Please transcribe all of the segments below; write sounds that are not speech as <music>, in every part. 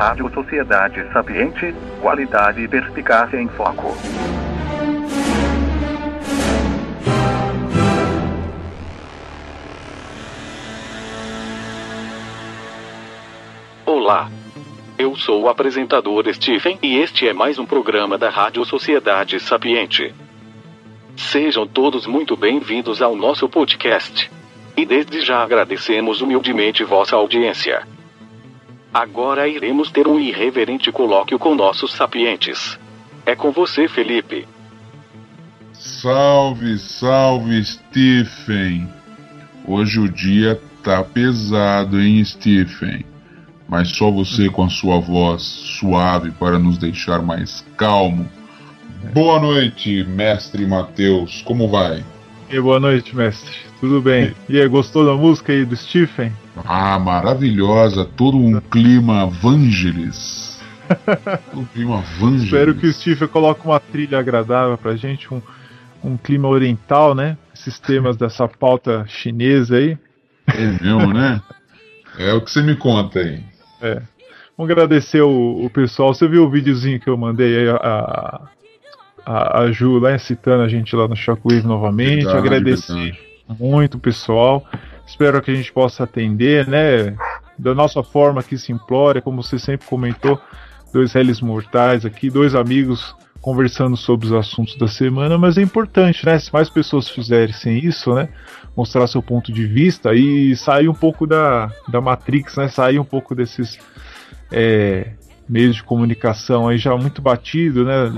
Rádio Sociedade Sapiente, qualidade e perspicácia em foco. Olá. Eu sou o apresentador Stephen e este é mais um programa da Rádio Sociedade Sapiente. Sejam todos muito bem-vindos ao nosso podcast. E desde já agradecemos humildemente vossa audiência. Agora iremos ter um irreverente colóquio com nossos sapientes. É com você, Felipe. Salve, salve, Stephen. Hoje o dia tá pesado, hein, Stephen? Mas só você com a sua voz suave para nos deixar mais calmo. Boa noite, mestre Matheus. Como vai? E boa noite, mestre. Tudo bem? E aí, gostou da música aí do Stephen? Ah, maravilhosa. Todo um clima Vangelis. <laughs> um clima Vangelis. Espero que o Stephen coloque uma trilha agradável pra gente, um, um clima oriental, né? Esses temas <laughs> dessa pauta chinesa aí. É mesmo, né? É o que você me conta aí. É. Vamos agradecer o, o pessoal. Você viu o videozinho que eu mandei aí, a, a, a Ju lá citando a gente lá no Shockwave novamente. Verdade, agradecer verdade. muito o pessoal. Espero que a gente possa atender, né? Da nossa forma que se implora, como você sempre comentou, dois réis mortais aqui, dois amigos conversando sobre os assuntos da semana, mas é importante, né? Se mais pessoas fizerem isso, né? Mostrar seu ponto de vista e sair um pouco da, da Matrix, né? Sair um pouco desses é, meios de comunicação aí já muito batido, né?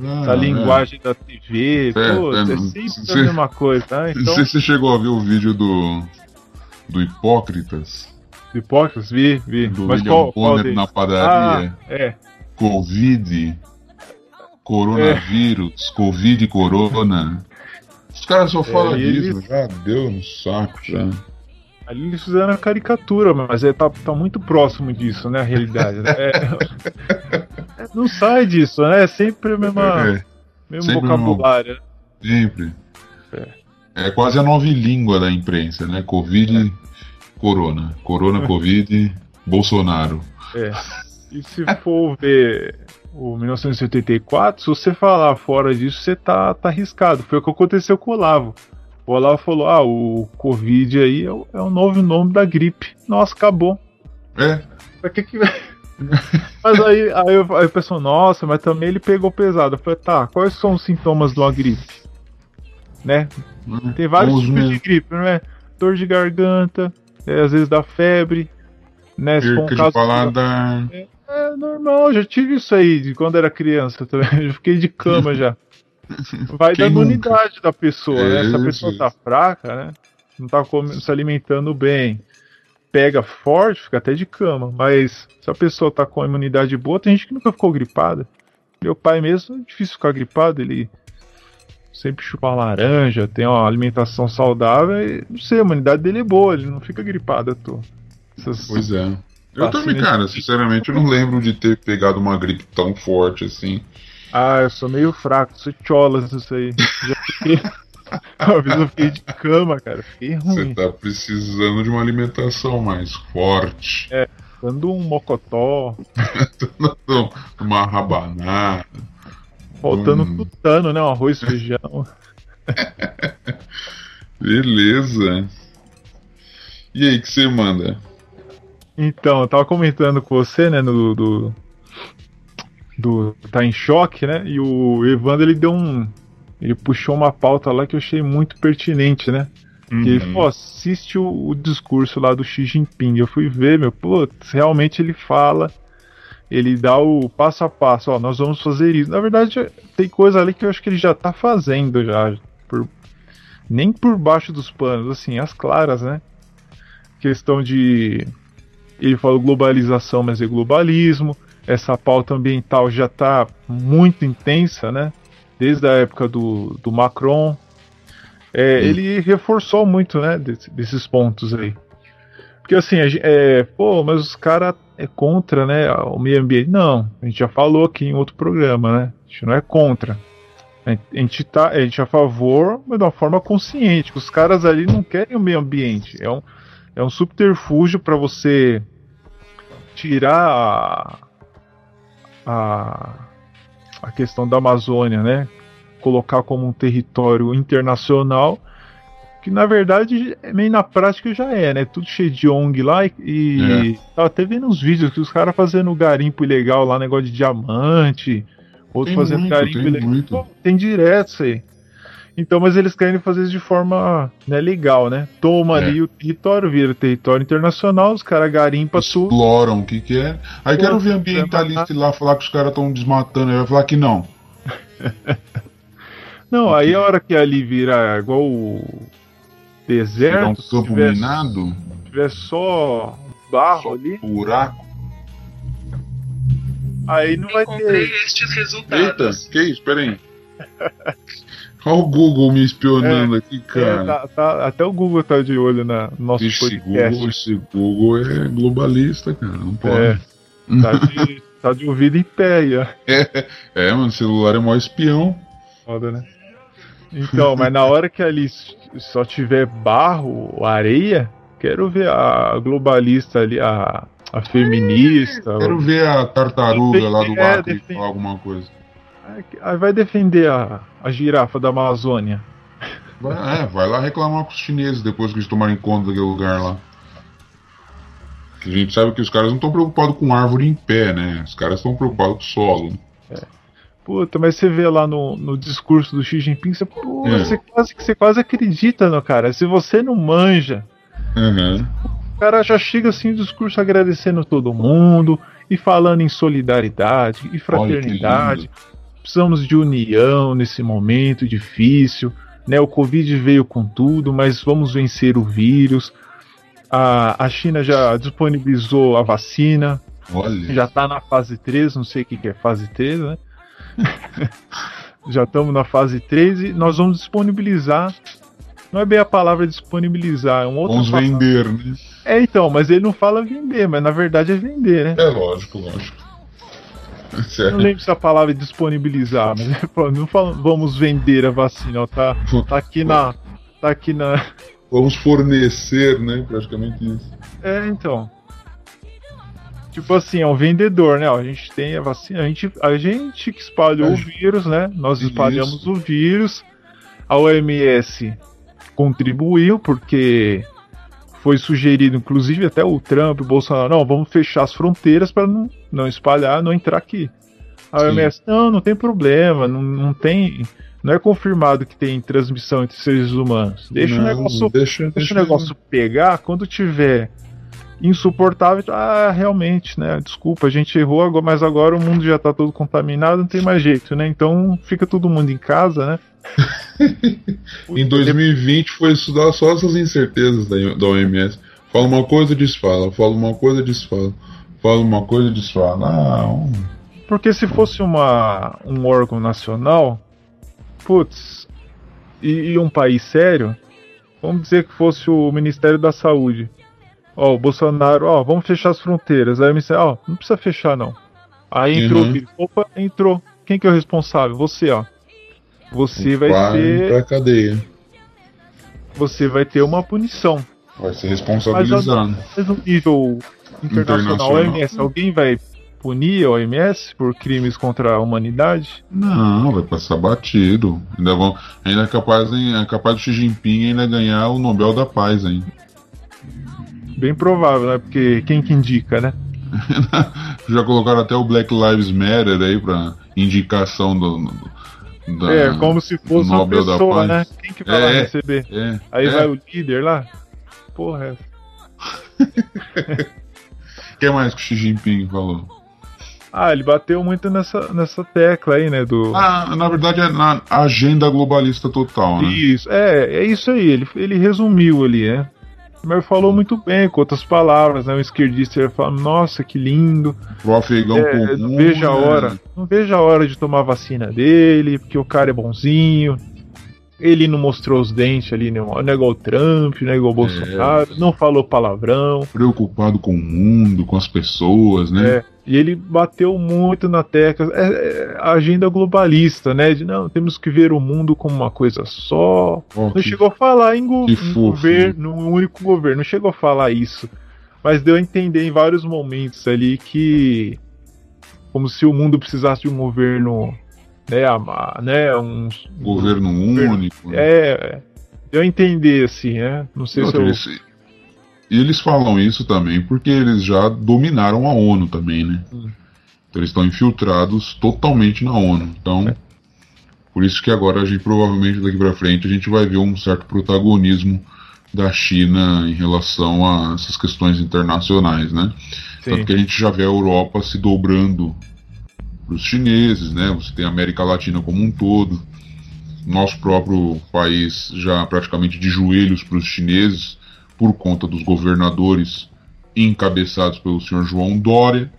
Ah, a linguagem é. da TV, é, pô, é, é sempre cê, a mesma coisa, tá? Então... Você chegou a ver o vídeo do, do Hipócritas? Hipócritas? Vi, vi. Do Mas William qual, Bonner na padaria. Ah, é. Covid Coronavírus, é. Covid Corona. Os caras só é, falam disso, eles... já deu no saco já. Ali eles fizeram a caricatura, mas é, tá, tá muito próximo disso, né? A realidade. Né? É, <laughs> não sai disso, né? É sempre o mesmo, é, mesmo sempre vocabulário. Sempre. É. é quase a nova língua da imprensa, né? Covid, Corona. Corona, Covid, <laughs> Bolsonaro. É. E se for ver o 1984, se você falar fora disso, você tá, tá arriscado. Foi o que aconteceu com o Olavo. O Olavo falou: ah, o Covid aí é o, é o novo nome da gripe. Nossa, acabou. É. Pra que que. <laughs> mas aí, aí, eu, aí eu nossa, mas também ele pegou pesado. Eu falei, tá, quais são os sintomas de uma gripe? Né? Hum, Tem vários tipos mesmo. de gripe, não é? Dor de garganta, é, às vezes dá febre, né? Se for um caso. Paladar. É, é normal, já tive isso aí de quando era criança também. <laughs> Eu fiquei de cama já. Vai Quem dando nunca? unidade da pessoa, é, né? Se a pessoa tá fraca, né? Não tá se alimentando bem, pega forte, fica até de cama. Mas se a pessoa tá com a imunidade boa, tem gente que nunca ficou gripada. Meu pai mesmo é difícil ficar gripado, ele sempre chupa laranja, tem uma alimentação saudável e não sei, a imunidade dele é boa, ele não fica gripado à toa. Essas pois é. Eu também, cara, sinceramente, eu não lembro de ter pegado uma gripe tão forte assim. Ah, eu sou meio fraco, sou cholas isso aí. Já fiquei. <laughs> Uma vez eu fiquei de cama, cara, fiquei ruim. Você tá precisando de uma alimentação mais forte. É, dando um mocotó. <laughs> dando uma rabanada. Faltando um... tutano, né? Um arroz e feijão. <laughs> Beleza. E aí, que você manda? Então, eu tava comentando com você, né, no do, do Tá em Choque, né? E o Evandro ele deu um. Ele puxou uma pauta lá que eu achei muito pertinente, né? Uhum. Ele falou, assiste o, o, discurso lá do Xi Jinping. Eu fui ver, meu, pô, realmente ele fala, ele dá o passo a passo, ó, nós vamos fazer isso. Na verdade, tem coisa ali que eu acho que ele já tá fazendo já. Por, nem por baixo dos panos, assim, as claras, né? Questão de ele fala globalização, mas é globalismo. Essa pauta ambiental já está muito intensa, né? Desde a época do, do Macron. É, ele reforçou muito, né? Desse, desses pontos aí. Porque assim, é, pô, mas os caras é contra, né? O meio ambiente. Não, a gente já falou aqui em outro programa, né? A gente não é contra. A gente, tá, a gente é a favor, mas de uma forma consciente. Os caras ali não querem o meio ambiente. É um, é um subterfúgio para você tirar a, a, a questão da Amazônia, né? Colocar como um território internacional, que na verdade, meio na prática já é, né? Tudo cheio de ONG lá e, e É. tava até vendo uns vídeos que os caras fazendo garimpo ilegal lá, negócio de diamante, outros Tem fazendo muito, garimpo tem ilegal. muito. Pô, tem direto isso aí. Então, mas eles querem fazer isso de forma né, legal, né? Toma É. ali o território, vira território internacional, os caras garimpam tudo. Exploram o que que é. Aí Pô, quero ver é ambientalista lá falar que os caras estão desmatando. Aí vai falar que não. <laughs> Não, aí a hora que ali vira igual o um deserto, se campo tiver, minado, tiver só barro só ali, buraco. aí não vai Encontrei ter. estes Eita, resultados. que isso? Pera aí. <laughs> Olha o Google me espionando aqui, É, cara. tá- tá- até o Google tá de olho na, no nosso Esse podcast. Google, esse Google é globalista, cara. Não pode. É, tá, de, <laughs> tá de ouvido em pé aí, ó. É, mano, o celular é maior espião. Foda, né? Então, mas na hora que ali só tiver barro, areia, quero ver a globalista ali, a, a feminista. Quero ver a tartaruga lá do É, Acre defende- falar alguma coisa. Aí vai defender a, a girafa da Amazônia. Vai, é, vai lá reclamar com os chineses depois que eles tomarem conta daquele lugar lá. Que a gente sabe que os caras não estão preocupados com árvore em pé, né? Os caras estão preocupados com o solo. Puta, mas você vê lá no, no discurso do Xi Jinping, você, pô, É. você, quase, você quase acredita no cara. Se você não manja, Uhum. o cara já chega assim no discurso agradecendo todo mundo e falando em solidariedade e fraternidade. Precisamos de união nesse momento difícil. Né? O Covid veio com tudo, mas vamos vencer o vírus. A, a China já disponibilizou a vacina, Olha. já tá na fase 3, não sei o que, que é fase 3, né? <laughs> já estamos na fase 3 e nós vamos disponibilizar. Não é bem a palavra disponibilizar, é um outro. Vamos vender, né? É, então, mas ele não fala vender, mas na verdade é vender, né? É lógico, lógico. Eu não Certo. lembro se a palavra é disponibilizar, mas <laughs> não fala, vamos vender a vacina, ó, tá, tá aqui na. Tá aqui na. Vamos fornecer, né? Praticamente isso. É, então. Tipo assim, é um vendedor, né? Ó, a gente tem a vacina, a gente, a gente que espalhou É. o vírus, né? Nós espalhamos Isso. o vírus. A OMS contribuiu, porque foi sugerido, inclusive até o Trump, o Bolsonaro, não, vamos fechar as fronteiras para não, não espalhar, não entrar aqui. A. OMS, não, não tem problema, não, não tem. Não é confirmado que tem transmissão entre seres humanos. Deixa o Não, negócio Deixa, Deixa o negócio pegar quando tiver insuportável. Ah, realmente, né? Desculpa, a gente errou, mas agora o mundo já tá todo contaminado, não tem mais jeito, né? Então fica todo mundo em casa, né? <laughs> Em 2020 foi estudar só essas incertezas da, da OMS. Fala uma coisa, desfala. Fala uma coisa, desfala. Fala uma coisa, desfala. Não. Porque se fosse uma, um órgão nacional, putz, e, e um país sério, vamos dizer que fosse o Ministério da Saúde. Ó, o Bolsonaro, ó, vamos fechar as fronteiras. Aí o Ministério, ó, não precisa fechar não. Aí entrou, Uhum. o vírus. opa, entrou. Quem que é o responsável? Você, ó. Você vai Vai ser, pra cadeia. você vai ter uma punição. Vai ser responsabilizado. mas no nível internacional, Internacional. OMS, alguém vai punir a OMS por crimes contra a humanidade? Não, vai passar batido. Ainda, vão, ainda é, capaz, é capaz do Xi Jinping ainda ganhar o Nobel da Paz, hein? Bem provável, né? Porque quem que indica, né? <laughs> Já colocaram até o Black Lives Matter aí pra indicação do. do- da- é, como se fosse uma Nobel pessoa, né? Quem que vai lá É. receber? É, Aí é. vai o líder lá? Porra, é. O <laughs> que mais que o Xi Jinping falou? Ah, ele bateu muito nessa, nessa tecla aí, né? Do. Ah, na verdade é na agenda globalista total, né? Isso, é, é isso aí, ele, ele resumiu ali, né? Mas falou muito bem, com outras palavras, né? O esquerdista ia falar, nossa, que lindo. Pro afegão É, comum. não vejo a né? hora. Não vejo a hora de tomar a vacina dele, porque o cara é bonzinho. Ele não mostrou os dentes ali, não não é igual o Trump, não é igual o Bolsonaro, não falou palavrão. Preocupado com o mundo, com as pessoas, né? É, e ele bateu muito na tecla. É, é a agenda globalista, né? De não, temos que ver o mundo como uma coisa só. Não chegou a falar em, go em fofo, governo, num único governo. Não chegou a falar isso. Mas deu a entender em vários momentos ali que. Como se o mundo precisasse de um governo. Né, a- né um. Governo único. né? É. Deu a entender, assim, né? Não sei se Outra, eu. eles- E eles falam isso também porque eles já dominaram a ONU também, né? Hum. Então eles estão infiltrados totalmente na ONU. Então, É. por isso que agora a gente provavelmente daqui pra frente a gente vai ver um certo protagonismo da China em relação a essas questões internacionais, né? Sim. Tanto que a gente já vê a Europa se dobrando para os chineses, né? Você tem a América Latina como um todo. Nosso próprio país já praticamente de joelhos para os chineses por conta dos governadores encabeçados pelo senhor João Dória.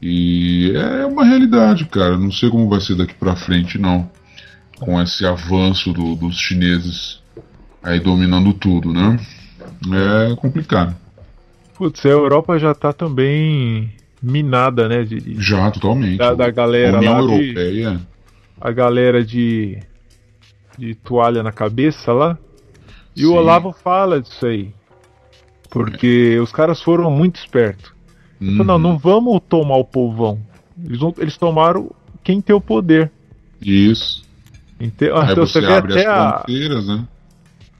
E é uma realidade, cara. Não sei como vai ser daqui para frente, não. Com esse avanço do- dos chineses aí dominando tudo, né? É complicado. Putz, a Europa já tá também minada, né? De, de- Já, totalmente. da, da A galera União lá de, Europeia. a galera de de toalha na cabeça lá. E Sim. o Olavo fala disso aí. Porque os caras foram muito espertos. Uhum. Falou, Não, não vamos tomar o povão. Eles, eles tomaram quem tem o poder. Isso. Então, Aí então você, você vê abre até, as a- fronteiras, né?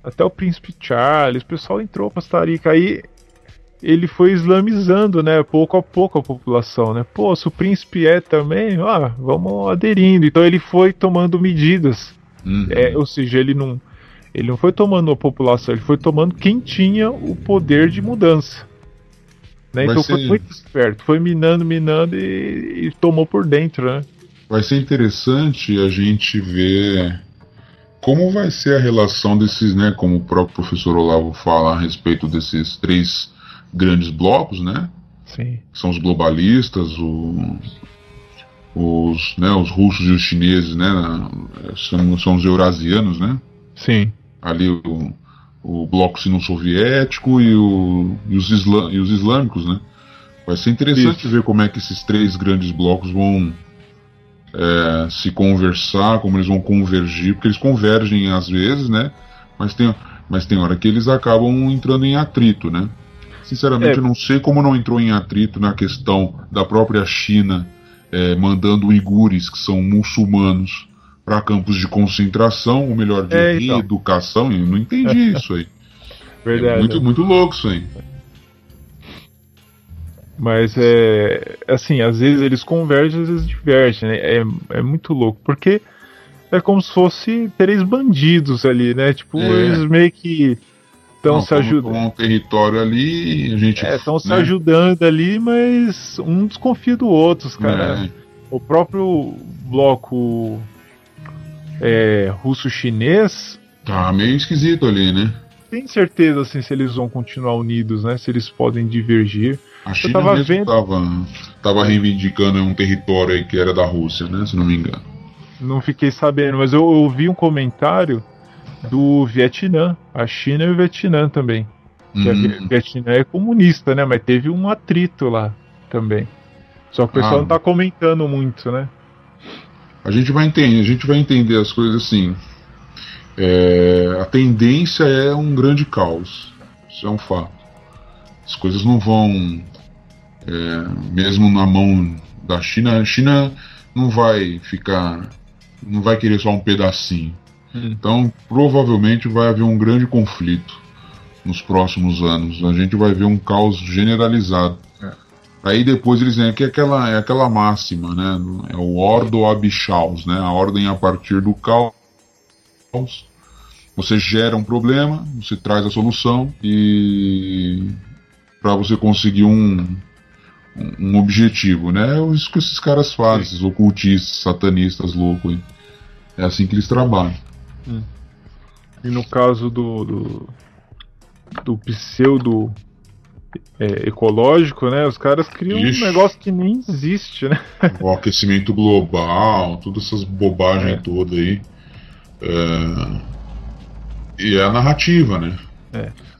até o príncipe Charles, o pessoal entrou pra Costa Rica. Aí ele foi islamizando, né? Pouco a pouco a população, né? Pô, se o príncipe é também, ah, vamos aderindo. Então ele foi tomando medidas. Uhum. É, ou seja, ele não, ele não foi tomando a população, ele foi tomando quem tinha o poder de mudança. Né? Então foi ser- muito esperto, foi minando, minando e, e tomou por dentro, né? Vai ser interessante a gente ver como vai ser a relação desses, né? Como o próprio professor Olavo fala a respeito desses três grandes blocos, né? Sim. São os globalistas, o- os, né, os russos e os chineses, né? São, são os eurasianos, né? Sim. Ali o, o bloco sino-soviético e, e os e os islâmicos, né? Vai ser interessante Isso. ver como é que esses três grandes blocos vão é, se conversar, como eles vão convergir, porque eles convergem às vezes, né? Mas tem, mas tem hora que eles acabam entrando em atrito, né? Sinceramente, É. eu não sei como não entrou em atrito na questão da própria China é, mandando uigures, que são muçulmanos, para campos de concentração, ou melhor, de É, então. reeducação. Eu não entendi <laughs> isso aí. Verdade. É muito, muito louco isso aí. Mas é. Assim, às vezes eles convergem, às vezes divergem, né? É, é muito louco. Porque é como se fosse três bandidos ali, né? Tipo, É. eles meio que estão se ajudando. um território ali, a gente. Estão se né? ajudando ali, mas um desconfia do outro, cara. É, O próprio bloco é, russo-chinês tá meio esquisito ali, né? tem certeza assim, se eles vão continuar unidos, né? Se eles podem divergir. A China tava mesmo vendo- tava, tava reivindicando um território aí que era da Rússia, né? Se não me engano. Não fiquei sabendo, mas eu ouvi um comentário do Vietnã, a China e o Vietnã também. Que a Vi- Hum, Vietnã é comunista, né? Mas teve um atrito lá também. Só que o pessoal Ah. não tá comentando muito, né? A gente vai entender, a gente vai entender as coisas assim. É, a tendência é um grande caos. Isso é um fato. As coisas não vão. é, mesmo na mão da China, a China não vai ficar. não vai querer só um pedacinho. Hum. Então, provavelmente vai haver um grande conflito nos próximos anos. A gente vai ver um caos generalizado. Aí depois eles vêm que é aquela, é aquela máxima, né? É o ordo ab né? A ordem a partir do caos. Você gera um problema, você traz a solução e para você conseguir um, um- objetivo, né? É isso que esses caras fazem, esses ocultistas, satanistas loucos aí. É assim que eles trabalham. E no caso do, do, do pseudo é, ecológico, né? Os caras criam Ixi. um negócio que nem existe, né? o aquecimento global, todas essas bobagens É. todas aí. É, E é a narrativa, né?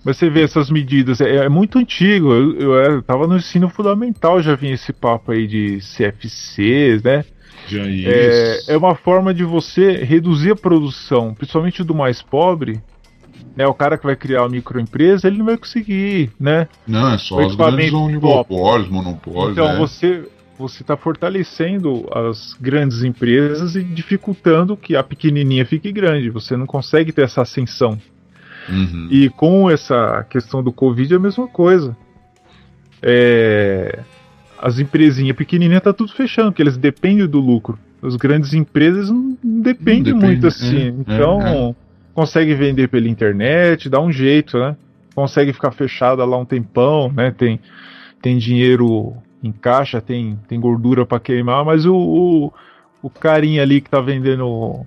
Mas você vê essas medidas, é, é muito antigo. Eu, eu, era- eu tava no ensino fundamental, já vinha esse papo aí de CFCs, né? Já É, isso. é uma forma de você reduzir a produção, principalmente do mais pobre, Né, o cara que vai criar uma microempresa, ele não vai conseguir, né? Não, é só os grandes oligopólios, monopólios. Então né? você você está fortalecendo as grandes empresas e dificultando que a pequenininha fique grande. Você não consegue ter essa ascensão. Uhum. E com essa questão do Covid é a mesma coisa. É, as empresinhas pequenininhas tá tudo fechando, porque eles dependem do lucro. As grandes empresas não dependem depende, muito assim. é, então, é, consegue vender pela internet, dá um jeito, né? Consegue ficar fechada lá um tempão, né? Tem, tem dinheiro em caixa, tem, tem gordura para queimar, mas o, o, o carinha ali que tá vendendo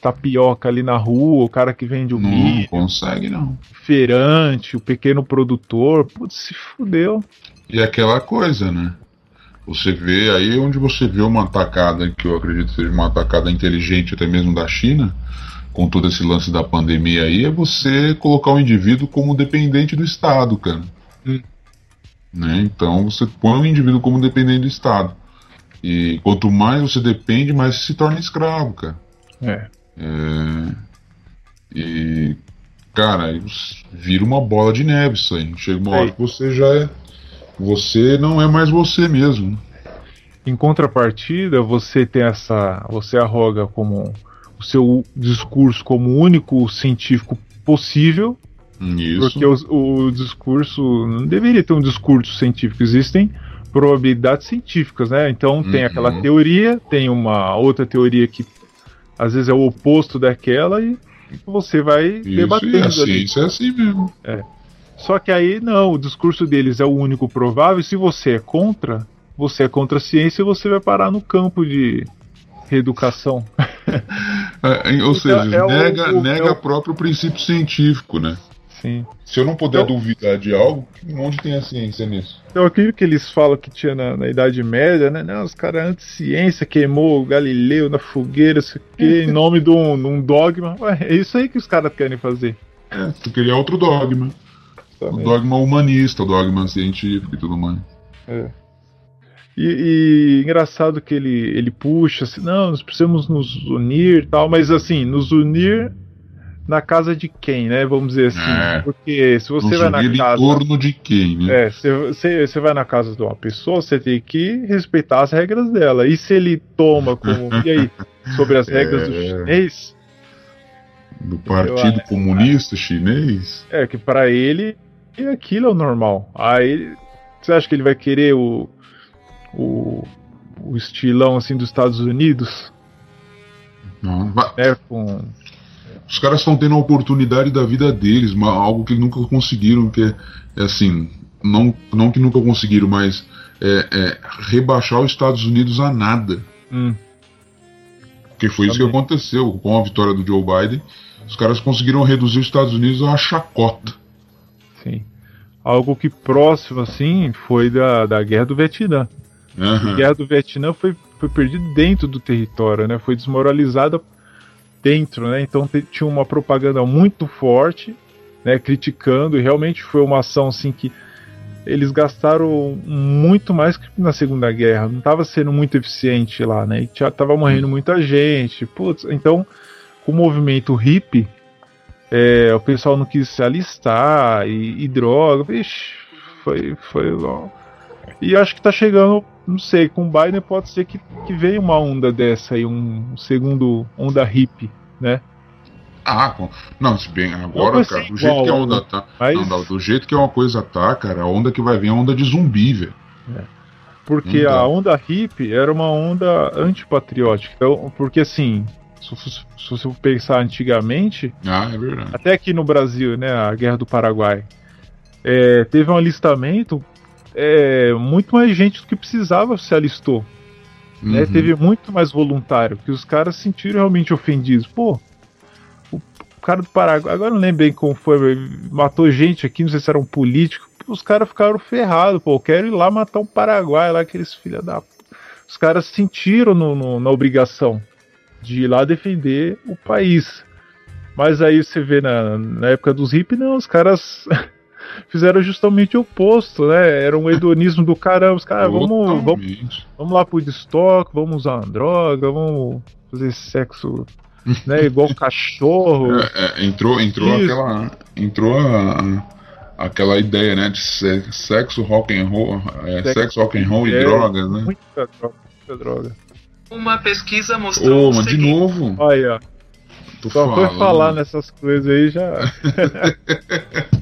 tapioca ali na rua, o cara que vende o Não milho, consegue, não. feirante, o pequeno produtor, putz, se fudeu. E aquela coisa, né? Você vê aí onde você vê uma atacada, que eu acredito seja uma atacada inteligente até mesmo da China, com todo esse lance da pandemia aí, é você colocar o indivíduo como dependente do Estado, cara. Hum. Né? Então você põe o indivíduo como dependente do Estado. E quanto mais você depende, mais você se torna escravo, cara. É. É, E, cara, vira uma bola de neve isso aí. Chega uma hora Aí. que você já é. Você não é mais você mesmo. Em contrapartida, você tem essa. Você arroga como o seu discurso como o único científico possível, Isso. porque o, o discurso não deveria ter um discurso científico. Existem probabilidades científicas, né? Então tem Uhum. aquela teoria, tem uma outra teoria que às vezes é o oposto daquela e você vai Isso, e debatendo a ali. ciência é assim mesmo. Só que aí não, o discurso deles é o único provável, e se você é contra, você é contra a ciência e você vai parar no campo de reeducação. <laughs> É, ou Então, seja, é o- nega, o- nega é o- próprio princípio científico, né? Sim. Se eu não puder Então- duvidar de algo, onde tem a ciência nisso? Então aquilo que eles falam que tinha na, na Idade Média, né? Não, os caras anti-ciência queimou o Galileu na fogueira, isso aqui, em <laughs> nome de um, de um dogma. Ué, é isso aí que os caras querem fazer. É, tu queria outro dogma. O Também. dogma humanista, o dogma científico e tudo mais. É. E, e engraçado que ele, ele puxa assim, não, nós precisamos nos unir e tal, mas assim, nos unir na casa de quem, né? Vamos dizer assim. É. Porque se você vai na unir em casa. torno de quem, né? É, você, você, você vai na casa de uma pessoa, você tem que respeitar as regras dela. E se ele toma como. E aí? Sobre as regras do <laughs> É. chinês? Do Partido Eu- Comunista Chinês. É, que pra ele aquilo é o normal. Aí você acha que ele vai querer o, o, o estilão assim dos Estados Unidos? Não, Né, com, Os caras estão tendo a oportunidade da vida deles, uma- algo que nunca conseguiram, que é, é assim, não, não que nunca conseguiram, mas é, é rebaixar os Estados Unidos a nada. hum, Porque foi isso que aconteceu com a vitória do Joe Biden. Os caras conseguiram reduzir os Estados Unidos a uma chacota. sim. Algo que próximo assim foi da, da guerra do Vietnã. A Aham. guerra do Vietnã foi, foi perdida dentro do território, né? Foi desmoralizada dentro, né? Então tinha uma propaganda muito forte, né? Criticando e realmente foi uma ação assim que eles gastaram muito mais que na Segunda Guerra. Não estava sendo muito eficiente lá, né? E já tava morrendo muita gente. Putz, então com o movimento hippie, é, o pessoal não quis se alistar e, e droga, vixe, foi, foi ó. E acho que tá chegando, não sei, com o Biden pode ser que, que venha uma onda dessa aí, um segundo onda hippie, né? Ah, não, se bem agora, cara, do jeito igual, que a onda né? tá. Mas Não, não, do jeito que uma coisa tá, cara, a onda que vai vir é a onda de zumbi, velho. porque Então. a onda hippie era uma onda antipatriótica. Então, porque assim, se, se, você pensar antigamente, Ah, é verdade. até aqui no Brasil, né, a Guerra do Paraguai, é, teve um alistamento, é, muito mais gente do que precisava se alistou. né? Uhum. Teve muito mais voluntário, que os caras se sentiram realmente ofendidos. Pô, o cara do Paraguai, agora não lembro bem como foi, matou gente aqui, não sei se era um político. Os caras ficaram ferrados, pô, eu quero ir lá matar um Paraguai lá, aqueles filha da. Os caras se sentiram no- no- na obrigação de ir lá defender o país. Mas aí você vê na, na época dos hippies, não, os caras fizeram justamente o oposto, né? Era um hedonismo do caramba. Os caras, vamos, vamos. Vamos lá pro estoque, vamos usar uma droga, vamos fazer sexo né? Igual <laughs> cachorro. É, é, entrou entrou Isso. aquela. Entrou a, a- aquela ideia, né? De se- sexo, rock and roll. é, Sexo, sexo, rock and roll e é, drogas, né? Muita droga, muita droga. Uma pesquisa mostrou Ô, mas de novo. Olha, Tô só foi falando. falar nessas coisas aí já. <laughs> <laughs>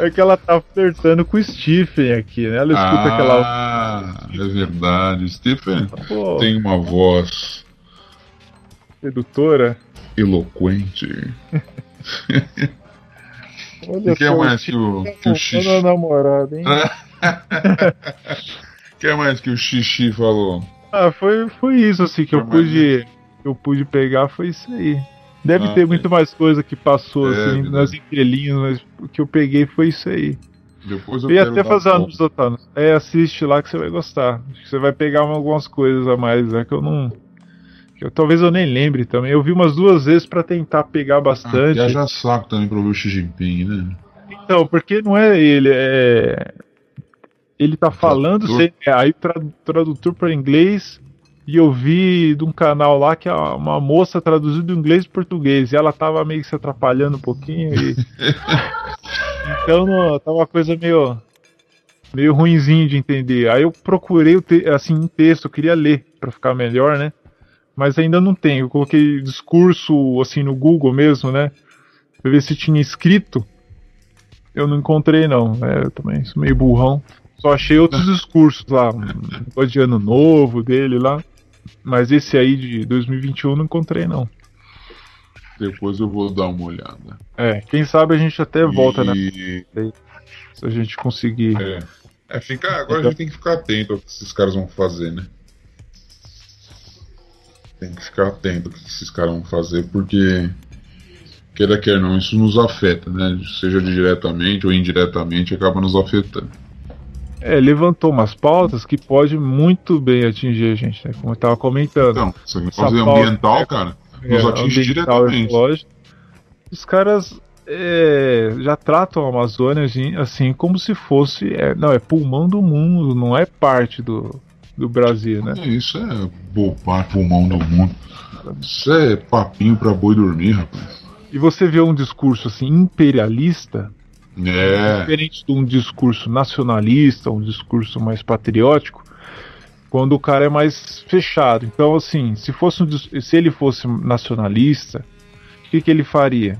é que ela tá flertando com o Stephen aqui, né? Ela escuta aquela. Ah, é verdade. Stephen Pô, tem uma voz sedutora. eloquente. <laughs> Olha E que é mais que o, tá que o contando xixi? namorada, hein? <laughs> que é mais que o xixi falou? Ah, foi, foi isso assim que eu pude. Que eu pude pegar foi isso aí. Deve Ah, ter é. muito mais coisa que passou É, assim, verdade. nas entrelinhas, mas o que eu peguei foi isso aí. Depois eu quero até fazer dos Otanos. É, assiste lá que você vai gostar. Acho que você vai pegar algumas coisas a mais, né? Que eu não. Que eu, talvez eu nem lembre também. Eu vi umas duas vezes pra tentar pegar Ah, bastante. já saco também pra ver o Xi Jinping, né? Então, porque não é ele, é. Ele tá falando, Tradutor? sem... é, aí tra... tradutor para inglês. E eu vi de um canal lá que uma moça traduziu do inglês para português. E ela tava meio que se atrapalhando um pouquinho. E... <laughs> então não, tava uma coisa meio. meio ruinzinho de entender. Aí eu procurei o assim, um texto, eu queria ler para ficar melhor, né? Mas ainda não tem. Eu coloquei discurso assim no Google mesmo, né? Pra ver se tinha escrito. Eu não encontrei, não. É, eu também sou meio burrão. Só achei outros <laughs> discursos lá. Um de ano novo dele lá. Mas esse aí de 2021 eu não encontrei, não. Depois eu vou dar uma olhada. É, quem sabe a gente até volta, né? e... Se a gente conseguir. É. É, fica, agora a gente tem que ficar atento ao que esses caras vão fazer, né? Tem que ficar atento ao que esses caras vão fazer, porque queira quer não, isso nos afeta, né? Seja diretamente ou indiretamente, acaba nos afetando. É, levantou umas pautas que pode muito bem atingir a gente, né? Como eu tava comentando. Então, Essa fazer pauta, ambiental, é, cara, nos É, atinge diretamente. Os caras é, já tratam a Amazônia assim, assim como se fosse. é, não, é pulmão do mundo, não é parte do, do Brasil, né? É, Isso é bobar pulmão do mundo. Isso é papinho pra boi dormir, rapaz. E você vê um discurso assim imperialista, É. diferente de um discurso nacionalista, um discurso mais patriótico, quando o cara é mais fechado. Então, assim, se fosse um se ele fosse nacionalista, o que, que ele faria?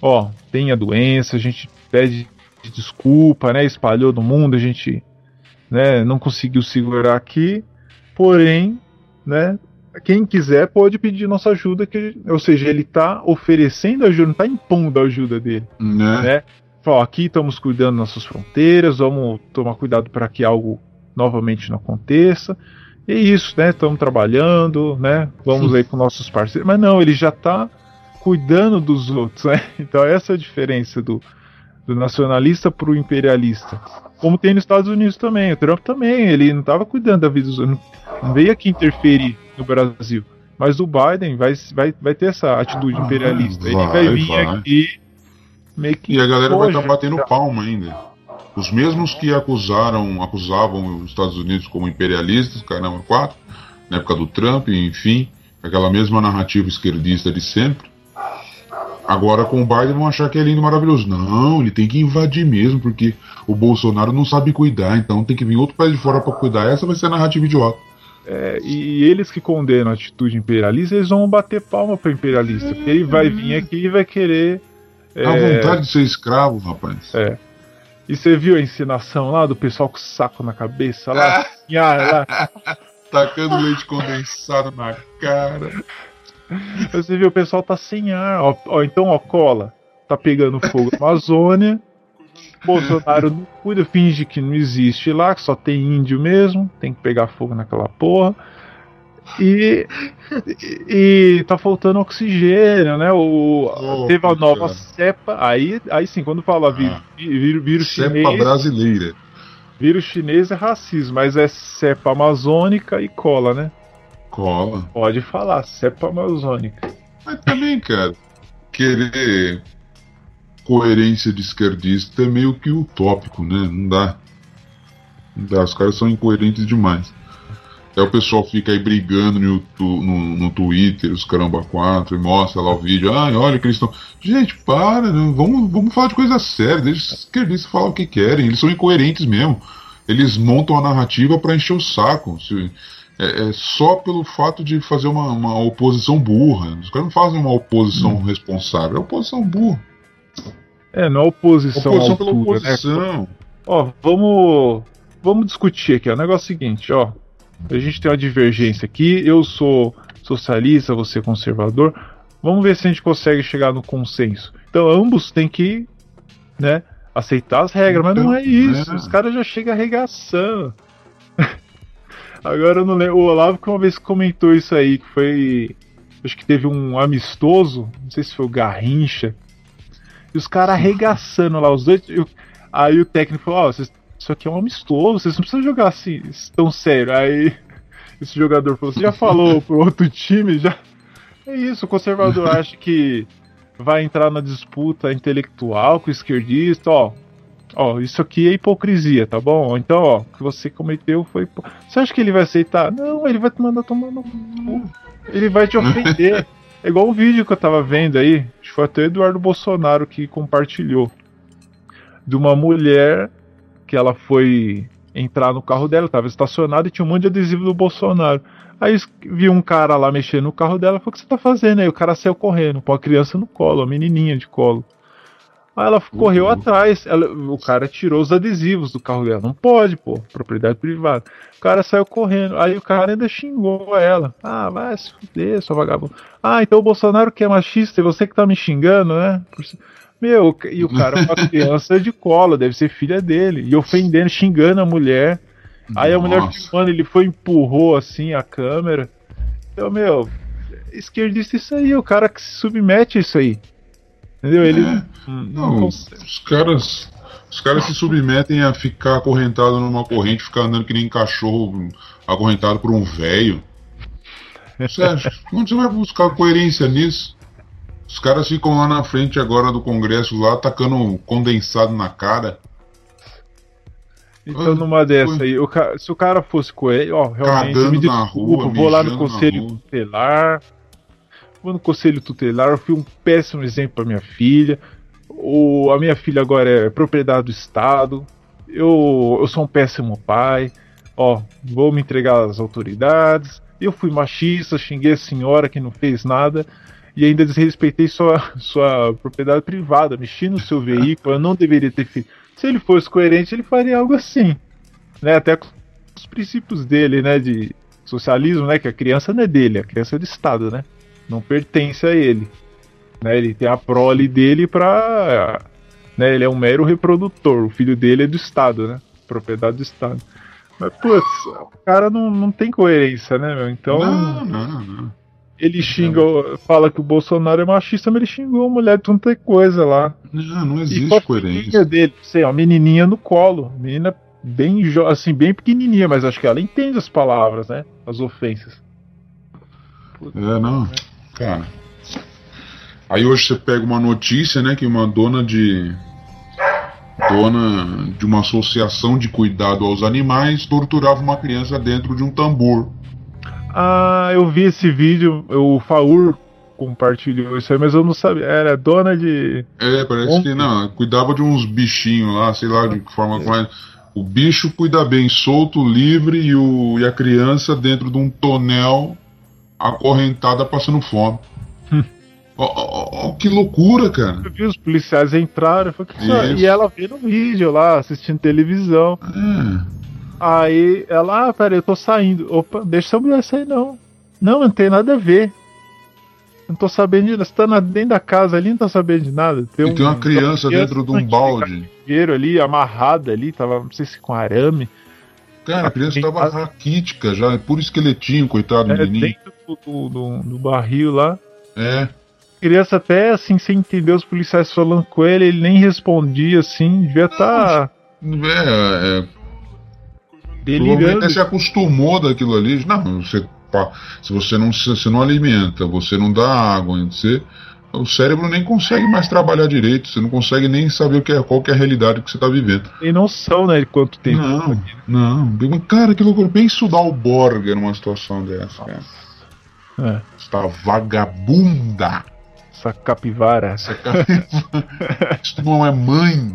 Ó, tem a doença, a gente pede desculpa, né? Espalhou no mundo, a gente né, não conseguiu segurar aqui, porém, né? Quem quiser pode pedir nossa ajuda, que, ou seja, ele está oferecendo ajuda, não está impondo a ajuda dele Né? né? Fala, aqui estamos cuidando das nossas fronteiras, vamos tomar cuidado para que algo novamente não aconteça. E é isso, né? Estamos trabalhando, né? Vamos aí com nossos parceiros. Mas não, ele já está cuidando dos outros, né? <laughs> Então essa é a diferença do, do nacionalista para o imperialista. Como tem nos Estados Unidos também. O Trump também, ele não estava cuidando da vida dos outros. Não veio aqui interferir no Brasil. Mas o Biden vai, vai, vai ter essa atitude Ah, imperialista. ele vai, vai vir vai. aqui meio que E a galera vai estar Hoje, batendo tá. palma ainda. Os mesmos que acusaram, acusavam os Estados Unidos como imperialistas, caramba, quatro, na época do Trump, enfim, aquela mesma narrativa esquerdista de sempre. Agora com o Biden vão achar que é lindo e maravilhoso. Não, ele tem que invadir mesmo, porque o Bolsonaro não sabe cuidar, então tem que vir outro país de fora para cuidar. Essa vai ser a narrativa idiota. É, e eles que condenam a atitude imperialista, eles vão bater palma para imperialista. Porque ele vai vir aqui e vai querer. A é, vontade de ser escravo, rapaz. É. E você viu a encenação lá do pessoal com o saco na cabeça lá? <laughs> em ar, lá. Tacando leite condensado na cara. Você viu o pessoal tá sem ar. Ó, ó, então, ó, cola. Tá pegando fogo na Amazônia. Bolsonaro não cuida, finge que não existe lá, que só tem índio mesmo. Tem que pegar fogo naquela porra. E, e, e tá faltando oxigênio, né? O, Oh, teve a nova cara. cepa. Aí, aí sim, quando fala vírus, Ah. vírus, vírus Cepa chinês, brasileira. vírus chinês é racismo, mas é cepa amazônica e cola, né? Cola. Pode falar, cepa amazônica. Mas também, cara, querer coerência de esquerdista é meio que utópico, né? Não dá. Não dá, os caras são incoerentes demais. Até o pessoal fica aí brigando no, no, no Twitter, os caramba 4, e mostra lá o vídeo. Ai, olha que eles estão. Gente, para, né? vamos, vamos falar de coisa séria, deixa os esquerdistas falar o que querem. Eles são incoerentes mesmo. Eles montam a narrativa para encher o saco. Se, é, é, só pelo fato de fazer uma, uma oposição burra. Os caras não fazem uma oposição hum. responsável, é oposição burra. É, não é oposição. Oposição pela né? oposição. Né? Ó, vamos. Vamos discutir aqui. Ó. O negócio é o seguinte, ó. A gente tem uma divergência aqui. Eu sou socialista, você é conservador. Vamos ver se a gente consegue chegar no consenso. Então ambos têm que, né, aceitar as regras, então, mas não é isso. É. Os caras já chegam arregaçando. <laughs> Agora eu não lembro. O Olavo que uma vez comentou isso aí, que foi. Acho que teve um amistoso, não sei se foi o Garrincha. E os caras arregaçando lá, os dois. aí o técnico falou: Ó, oh, isso aqui é um amistoso, vocês não precisam jogar assim, tão sério. Aí <laughs> esse jogador falou: Você já falou pro outro time? Já. É isso, o conservador <laughs> acha que vai entrar na disputa intelectual com o esquerdista, ó. Ó, isso aqui é hipocrisia, tá bom? Então, ó, o que você cometeu foi. Você acha que ele vai aceitar? Não, ele vai te mandar tomar no cu. Ele vai te ofender. <laughs> é igual o vídeo que eu tava vendo aí. Acho que foi até o Eduardo Bolsonaro que compartilhou. De uma mulher que ela foi entrar no carro dela, tava estacionado e tinha um monte de adesivo do Bolsonaro. Aí vi um cara lá mexendo no carro dela, falou: O que você tá fazendo? Aí o cara saiu correndo, com a criança no colo, a menininha de colo. Aí ela correu uhum. atrás, ela, o cara tirou os adesivos do carro dela. Não pode, pô, propriedade privada. O cara saiu correndo, aí o cara ainda xingou ela. Ah, vai se fuder, sua vagabundo. Ah, então o Bolsonaro que é machista e você que tá me xingando, né? Meu, e o cara com a <laughs> criança de colo, deve ser filha dele. E ofendendo, xingando a mulher. Aí a mulher filmando, ele foi empurrou assim a câmera. Então, meu, esquerdista isso aí, o cara que se submete a isso aí. Entendeu? Ele é, não os caras os caras se submetem a ficar acorrentado numa corrente, ficar andando que nem cachorro acorrentado por um velho. Sérgio, onde você vai buscar coerência nisso? Os caras ficam lá na frente agora do Congresso lá, tacando condensado na cara. Então, numa dessa aí, o se o cara fosse coelho, ó, realmente, Cagando me desculpa, rua, vou lá no conselho tutelar, Vou no conselho tutelar, eu fui um péssimo exemplo para minha filha. O, a minha filha agora é propriedade do Estado. Eu, eu sou um péssimo pai. Ó, vou me entregar às autoridades. Eu fui machista, xinguei a senhora que não fez nada e ainda desrespeitei sua, sua propriedade privada, mexi no seu veículo, eu não deveria ter feito. Se ele fosse coerente, ele faria algo assim, né? Até com os princípios dele, né? De socialismo, né? Que a criança não é dele, a criança é do Estado, né? não pertence a ele. Né? Ele tem a prole dele para. Né? Ele é um mero reprodutor. O filho dele é do Estado, né? Propriedade do Estado. Mas, putz, o cara não, não tem coerência, né, meu? Então. Não, não, não. Ele xinga, fala que o Bolsonaro é machista, mas ele xingou a mulher de tanta coisa lá. Não, não existe coerência. dele, sei, uma menininha no colo. Menina bem, assim, bem pequenininha, mas acho que ela entende as palavras, né? As ofensas. Putz, é, não. Cara. Aí hoje você pega uma notícia, né, que uma dona de dona de uma associação de cuidado aos animais torturava uma criança dentro de um tambor. Ah, eu vi esse vídeo, o Faur compartilhou isso aí, mas eu não sabia. Era dona de. É, parece que não, cuidava de uns bichinhos lá, sei lá de que forma. É. O bicho cuida bem, solto, livre, e, o, e a criança dentro de um tonel acorrentada passando fome. oh, oh, oh, que loucura, cara. Eu vi os policiais entraram e ela viu no vídeo lá, assistindo televisão. É. Aí ela, ah, peraí, eu tô saindo. Opa, deixa essa mulher sair não. Não, não tem nada a ver. Não tô sabendo de nada. Você tá dentro da casa ali, não tá sabendo de nada. Tem, um, tem uma criança, criança dentro de um balde. ali, amarrada ali, tava, não sei se com arame. Cara, a criança tava raquítica já, é puro esqueletinho, coitado é, menino. Dentro do, do, do, barril lá. É. A criança até assim, sem entender os policiais falando com ele, ele nem respondia assim, devia estar. Tá... É, é. Delirando. se acostumou daquilo ali. Não, você, se você não, se não alimenta, você não dá água, você o cérebro nem consegue mais trabalhar direito, você não consegue nem saber o que é, qual que é a realidade que você está vivendo. Tem noção, né, de quanto tempo. Não, não. Cara, que loucura. Pensa estudar o Borger numa situação dessa, cara. É, Esta vagabunda. essa capivara. Essa capivara. <laughs> Isso não é mãe.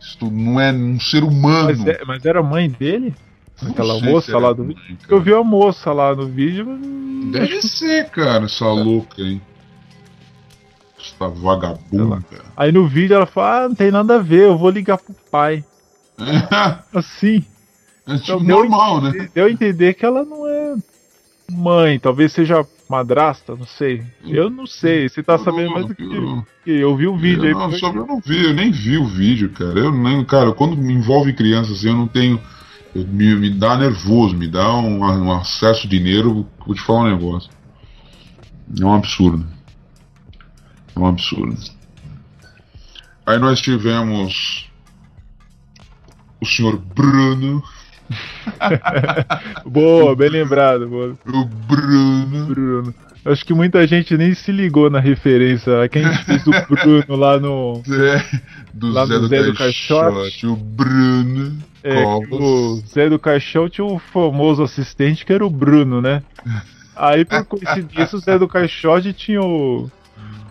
Isso não é um ser humano. Mas, é- mas era a mãe dele? Não Aquela moça lá do vídeo? cara. Eu vi a moça lá no vídeo, mas. Deve ser, cara, essa louca aí. Esta vagabunda. Aí no vídeo ela fala: Ah, não tem nada a ver, eu vou ligar pro pai. <laughs> Assim. É tipo Então, deu, normal, né? deu a entender que ela não é mãe, talvez seja madrasta, não sei. Eu não sei, você tá sabendo mais do que Eu- que eu. vi um vídeo eu aí. não, só- eu não vi, eu nem vi o vídeo, cara. Eu nem, cara, quando me envolve criança assim, eu não tenho. eu- me, me dá nervoso, me dá um, um acesso de nervo. Vou te falar um negócio. É um absurdo. É um absurdo. Aí nós tivemos o senhor Bruno. <laughs> Boa, bem lembrado, boa. O Bruno. Bruno. Acho que muita gente nem se ligou na referência. a Quem fez o Bruno lá no. Zé, <laughs> do Lá Zé no do, Zé do Caixote, Caixote. O Bruno. É, o Zé do Caixão tinha o famoso assistente que era o Bruno, né? Aí, por coincidência, o Zé do Caixote tinha o.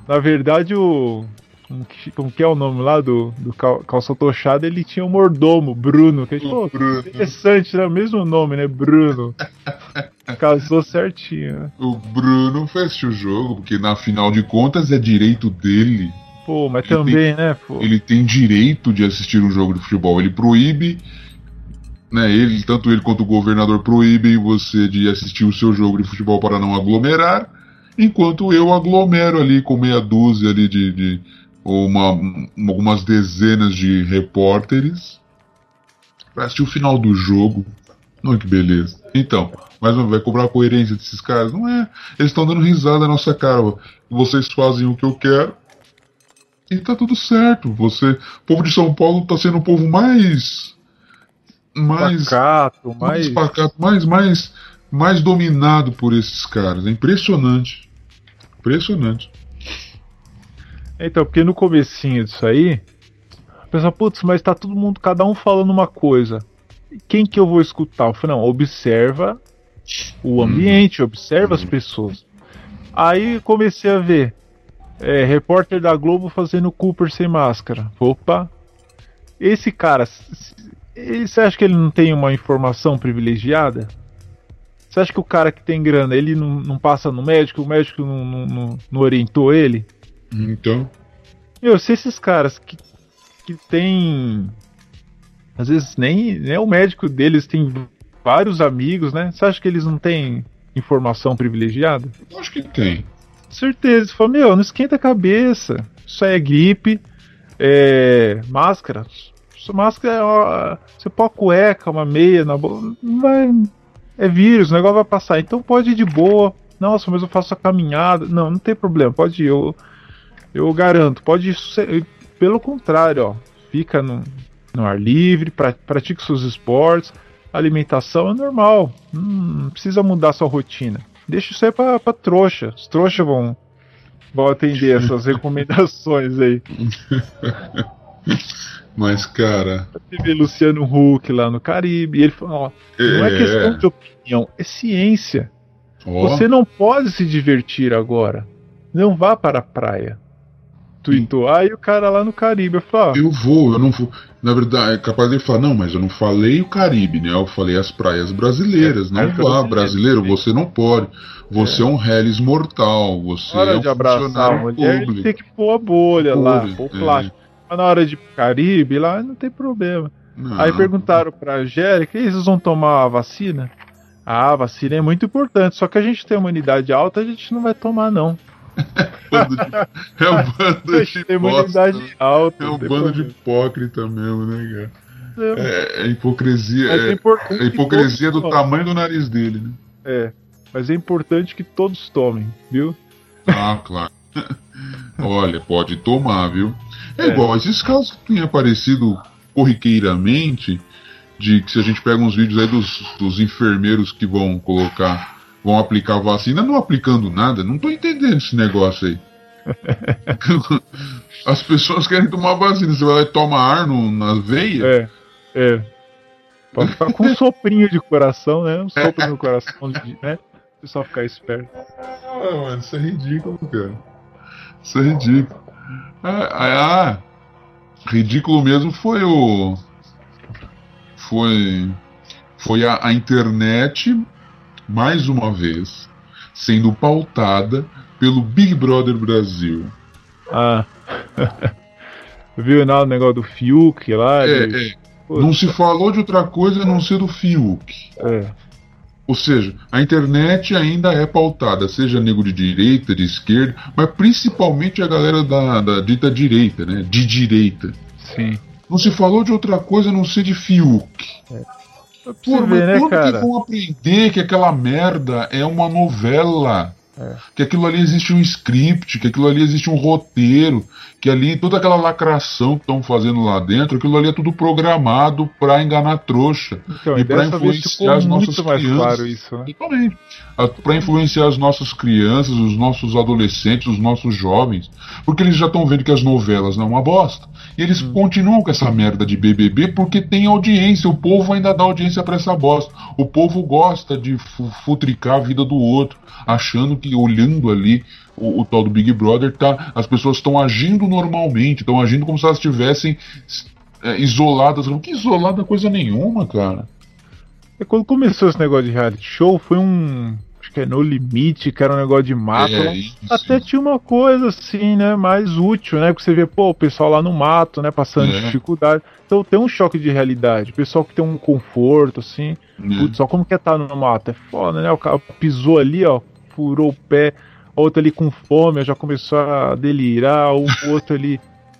Na verdade, o. Como que, como que é o nome lá do, do cal, calça tochada? Ele tinha o mordomo, Bruno. Que, O Bruno. interessante, né? O mesmo nome, né? Bruno. <laughs> Casou certinho, né? O Bruno fez o jogo, porque na final de contas é direito dele. Pô, mas Ele também, né? Pô. Ele tem direito de assistir um jogo de futebol. Ele proíbe, né? Ele, tanto ele quanto o governador proíbem você de assistir o seu jogo de futebol para não aglomerar, enquanto eu aglomero ali com meia dúzia ali de, de uma, um- algumas dezenas de repórteres para assistir o final do jogo. Olha que beleza. Então, mas não vai cobrar a coerência desses caras? Não é. Eles estão dando risada na nossa cara. Vocês fazem o que eu quero. E tá tudo certo. Você, o povo de São Paulo tá sendo o povo mais mais Pacato, mais mais. pacato, mais mais mais dominado por esses caras. É impressionante. Impressionante. Então, porque no comecinho disso aí, pensa, putz, mas tá todo mundo, cada um falando uma coisa. Quem que eu vou escutar? Eu falei, não, observa o ambiente, observa as pessoas. Aí comecei a ver é, repórter da Globo fazendo Cooper sem máscara. Opa! Esse cara, você acha que ele não tem uma informação privilegiada? Você acha que o cara que tem grana, ele não, não passa no médico, o médico não, não- não orientou ele? Então, Meu, se esses caras que, que tem. Às vezes nem, nem o médico deles tem vários amigos, né? Você acha que eles não têm informação privilegiada? eu acho que tem. Certeza. Você fala, meu, não esquenta a cabeça. Isso aí é gripe. É. Máscara. Sua máscara é. Uma, você põe uma cueca, uma meia na boca. Não vai. É vírus, o negócio vai passar. Então pode ir de boa. Nossa, mas eu faço a caminhada. Não, não tem problema. Pode ir. Eu, eu garanto. Pode sosse- Pelo contrário, ó. Fica no, no ar livre, pra, pratique seus esportes. Alimentação é normal. Hum, não precisa mudar sua rotina. Deixa isso aí pra, pra trouxa. Os trouxas vão, vão atender <laughs> essas recomendações aí. <laughs> Mas, cara. Teve Luciano Huck lá no Caribe. E ele falou: ó, não é questão de opinião, é ciência. ó, Você não pode se divertir agora. Não vá para a praia. Tweetou. Aí o cara lá no Caribe falou: ó, Eu vou, eu não vou. Na verdade, é capaz dele falar, não, mas eu não falei o Caribe, né? Eu falei as praias brasileiras. É, não é vá, brasileiro, você não pode. Você é, um reles mortal. Você na hora é um de abraçar a mulher, público. tem que pôr a bolha lá, Bolha, pôr o é. plástico. Mas na hora de Caribe, lá não tem problema. Não. Aí perguntaram pra Angélica, e vocês vão tomar a vacina? Ah, a vacina é muito importante, só que a gente tem uma imunidade alta, a gente não vai tomar, não. Bando de- É um bando de tem bosta. imunidade alta. É um tem bando de hipócrita mesmo, né, cara? É, É, é hipocrisia. é É, hipocrisia do tamanho do nariz dele, né? É, mas é importante que todos tomem, viu? Ah, claro. <laughs> Olha, pode tomar, viu? É, É. igual, esses casos que têm aparecido corriqueiramente, de que se a gente pega uns vídeos aí dos, dos enfermeiros que vão colocar, vão aplicar vacina, não aplicando nada, não tô entendendo esse negócio aí. <laughs> As pessoas querem tomar vacina, você vai lá e toma ar no, na veia? É, é. Pode ficar com um <laughs> soprinho de coração, né? Um sopro no <laughs> coração, né? O pessoal ficar esperto. Ah, mano, isso é ridículo, cara. Isso é ridículo. Ah, ah, ah, ridículo mesmo foi o. Foi. Foi a, a internet, mais uma vez, sendo pautada pelo Big Brother Brasil. Ah. <laughs> Viu lá o negócio do Fiuk lá? É, de- é. Não se falou de outra coisa a não ser do Fiuk. é. Ou seja, a internet ainda é pautada, seja nego de direita, de esquerda, mas principalmente a galera da, da dita direita, né? De direita. Sim. Não se falou de outra coisa a não ser de Fiuk. Pra Pô, mas ver, né, quando que cara? vão aprender que aquela merda é uma novela? É. Que aquilo ali existe um script, que aquilo ali existe um roteiro, que ali toda aquela lacração que estão fazendo lá dentro, aquilo ali é tudo programado pra enganar trouxa. Então, e vez influenciar as nossas crianças. claro isso, né? Para influenciar as nossas crianças, os nossos adolescentes, os nossos jovens. Porque eles já estão vendo que as novelas não é uma bosta. E eles Hum. continuam com essa merda de BBB porque tem audiência. O povo ainda dá audiência pra essa bosta. O povo gosta de fu- futricar a vida do outro, achando que olhando ali o, o tal do Big Brother, tá, as pessoas estão agindo normalmente, estão agindo como se elas estivessem é, isoladas. Que isolada coisa nenhuma, cara. E quando começou esse negócio de reality show, foi um. Que é No Limite, que era um negócio de mato. É. Até tinha uma coisa assim, né? Mais útil, né? Porque você vê, pô, o pessoal lá no mato, né? Passando É. dificuldade. Então tem um choque de realidade. O pessoal que tem um conforto, assim. né? Putz, só como que é estar no mato? É foda, né? O cara pisou ali, ó, furou o pé, o outro ali com fome, já começou a delirar, o outro ali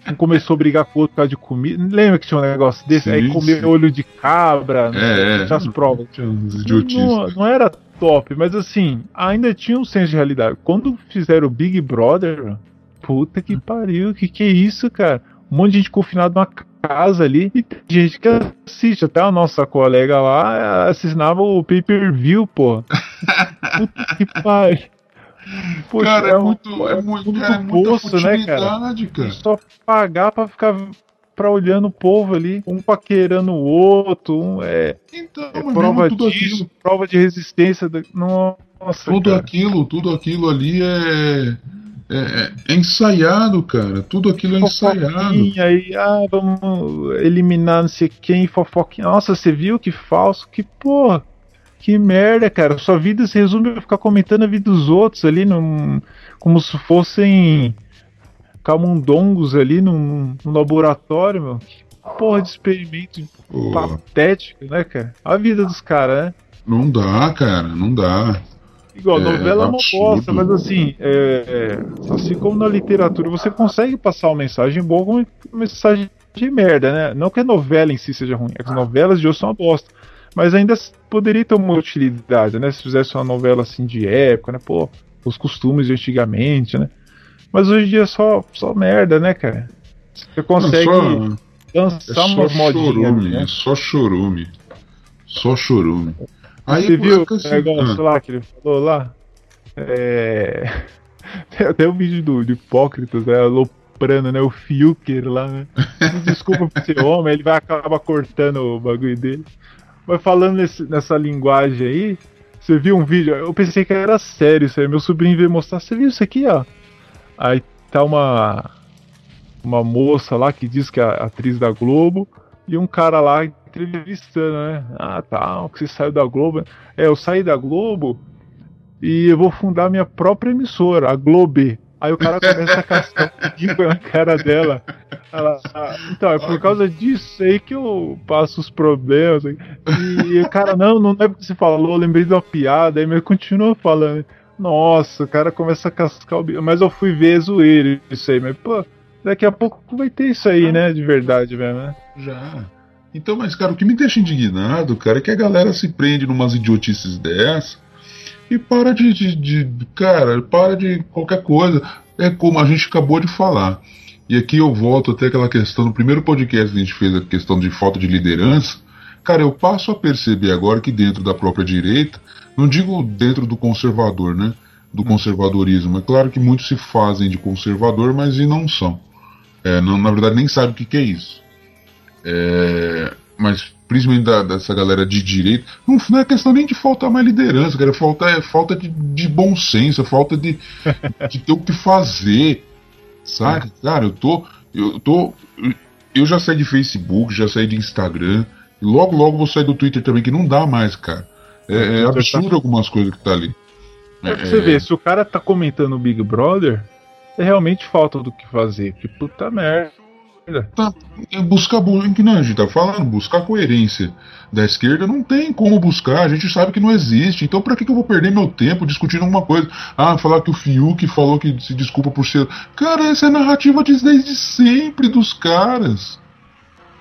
um <laughs> começou a brigar com o outro por causa de comida. Lembra que tinha um negócio desse? Aí Sim, comeu sim. olho de cabra, É, é. já as provas. Tinha uns Não, não era top, mas assim, ainda tinha um senso de realidade. Quando fizeram o Big Brother, puta que pariu, que que é isso, cara? Um monte de gente confinada numa casa ali e tem gente que assiste. Até a nossa colega lá eh, assinava o pay-per-view, pô. Puta que <laughs> pariu. Poxa, cara, é, é muito, é é muito, muito cara, é muita né, cara? cara. só pagar pra ficar pra olhando o povo ali, um paquerando o outro, um é, Então, é prova disso, aquilo, prova de resistência. Da... Nossa, tudo cara. aquilo, tudo aquilo ali é, é, é ensaiado, cara. Tudo aquilo é ensaiado. Aí, ah, vamos eliminar não sei quem, fofoquinha. Nossa, você viu que falso? Que porra, que merda, cara. Sua vida se resume a ficar comentando a vida dos outros ali, num, como se fossem camundongos ali num, num laboratório, meu. Que porra de experimento Pô, patético, né, cara? A vida dos caras, né? não dá, cara, não dá. Igual, É, novela é uma bosta, mas assim, é, é, assim como na literatura, você consegue passar uma mensagem boa com uma mensagem de merda, né? Não que a novela em si seja ruim, é que as novelas de hoje são uma bosta. Mas ainda poderia ter uma utilidade, né? Se fizesse uma novela assim de época, né? Pô, os costumes de antigamente, né? Mas hoje em dia é só, só merda, né, cara? Você consegue Não, só, é lançar só umas modinhas, chorume, né? é só chorume. Só chorume. Aí, Você viu o assim, negócio ah, lá que ele falou lá? É. <laughs> Tem até o vídeo do, do Hipócritas, né? Aloprando, né? O Fiuker lá, né? Desculpa por ser homem, ele vai acabar cortando o bagulho dele. Mas falando nesse- nessa linguagem aí, você viu um vídeo? Eu pensei que era sério isso aí. Meu sobrinho veio mostrar. Você viu isso aqui, ó? Aí tá uma. Uma moça lá que diz que é atriz da Globo. E um cara lá entrevistando, né? Ah, tá, que você saiu da Globo. É, eu saí da Globo e eu vou fundar minha própria emissora, a Globe. Aí o cara começa a cascar na cara dela. Ela, ah, então, é por causa disso aí que eu passo os problemas. E o cara, não, não é porque você falou, eu lembrei de uma piada, aí mas continua falando. Nossa, o cara começa a cascar o bico. Mas eu fui ver zoeira isso aí, mas pô, daqui a pouco vai ter isso aí, né? De verdade mesmo, né? Já. Então, mas, cara, o que me deixa indignado, cara, é que a galera se prende numas idiotices dessas e para de, de, de- Cara, para de qualquer coisa. É como a gente acabou de falar. E aqui eu volto até aquela questão, no primeiro podcast que a gente fez a questão de falta de liderança. Cara, eu passo a perceber agora que dentro da própria direita, não digo dentro do conservador, né? do conservadorismo. É claro que muitos se fazem de conservador, mas e não são. É, não, na verdade, nem sabe o que, que é isso. É, mas principalmente da, dessa galera de direita, não, não, é questão nem de faltar mais liderança, cara, falta, é falta de, de bom senso, é falta de, <laughs> de ter o que fazer. Sabe? Cara, eu tô. Eu tô. Eu já saí de Facebook, já saí de Instagram. E logo, logo vou sair do Twitter também, que não dá mais, cara. É, é absurdo algumas coisas que tá ali. É, pra você ver, se o cara tá comentando o Big Brother, é realmente falta do que fazer. Que puta merda. Tá, buscar, que não, a gente tá falando, buscar coerência da esquerda não tem como buscar, a gente sabe que não existe. Então, para que, que eu vou perder meu tempo discutindo alguma coisa? Ah, falar que o Fiuk falou que se desculpa por ser. Cara, essa é a narrativa desde sempre dos caras.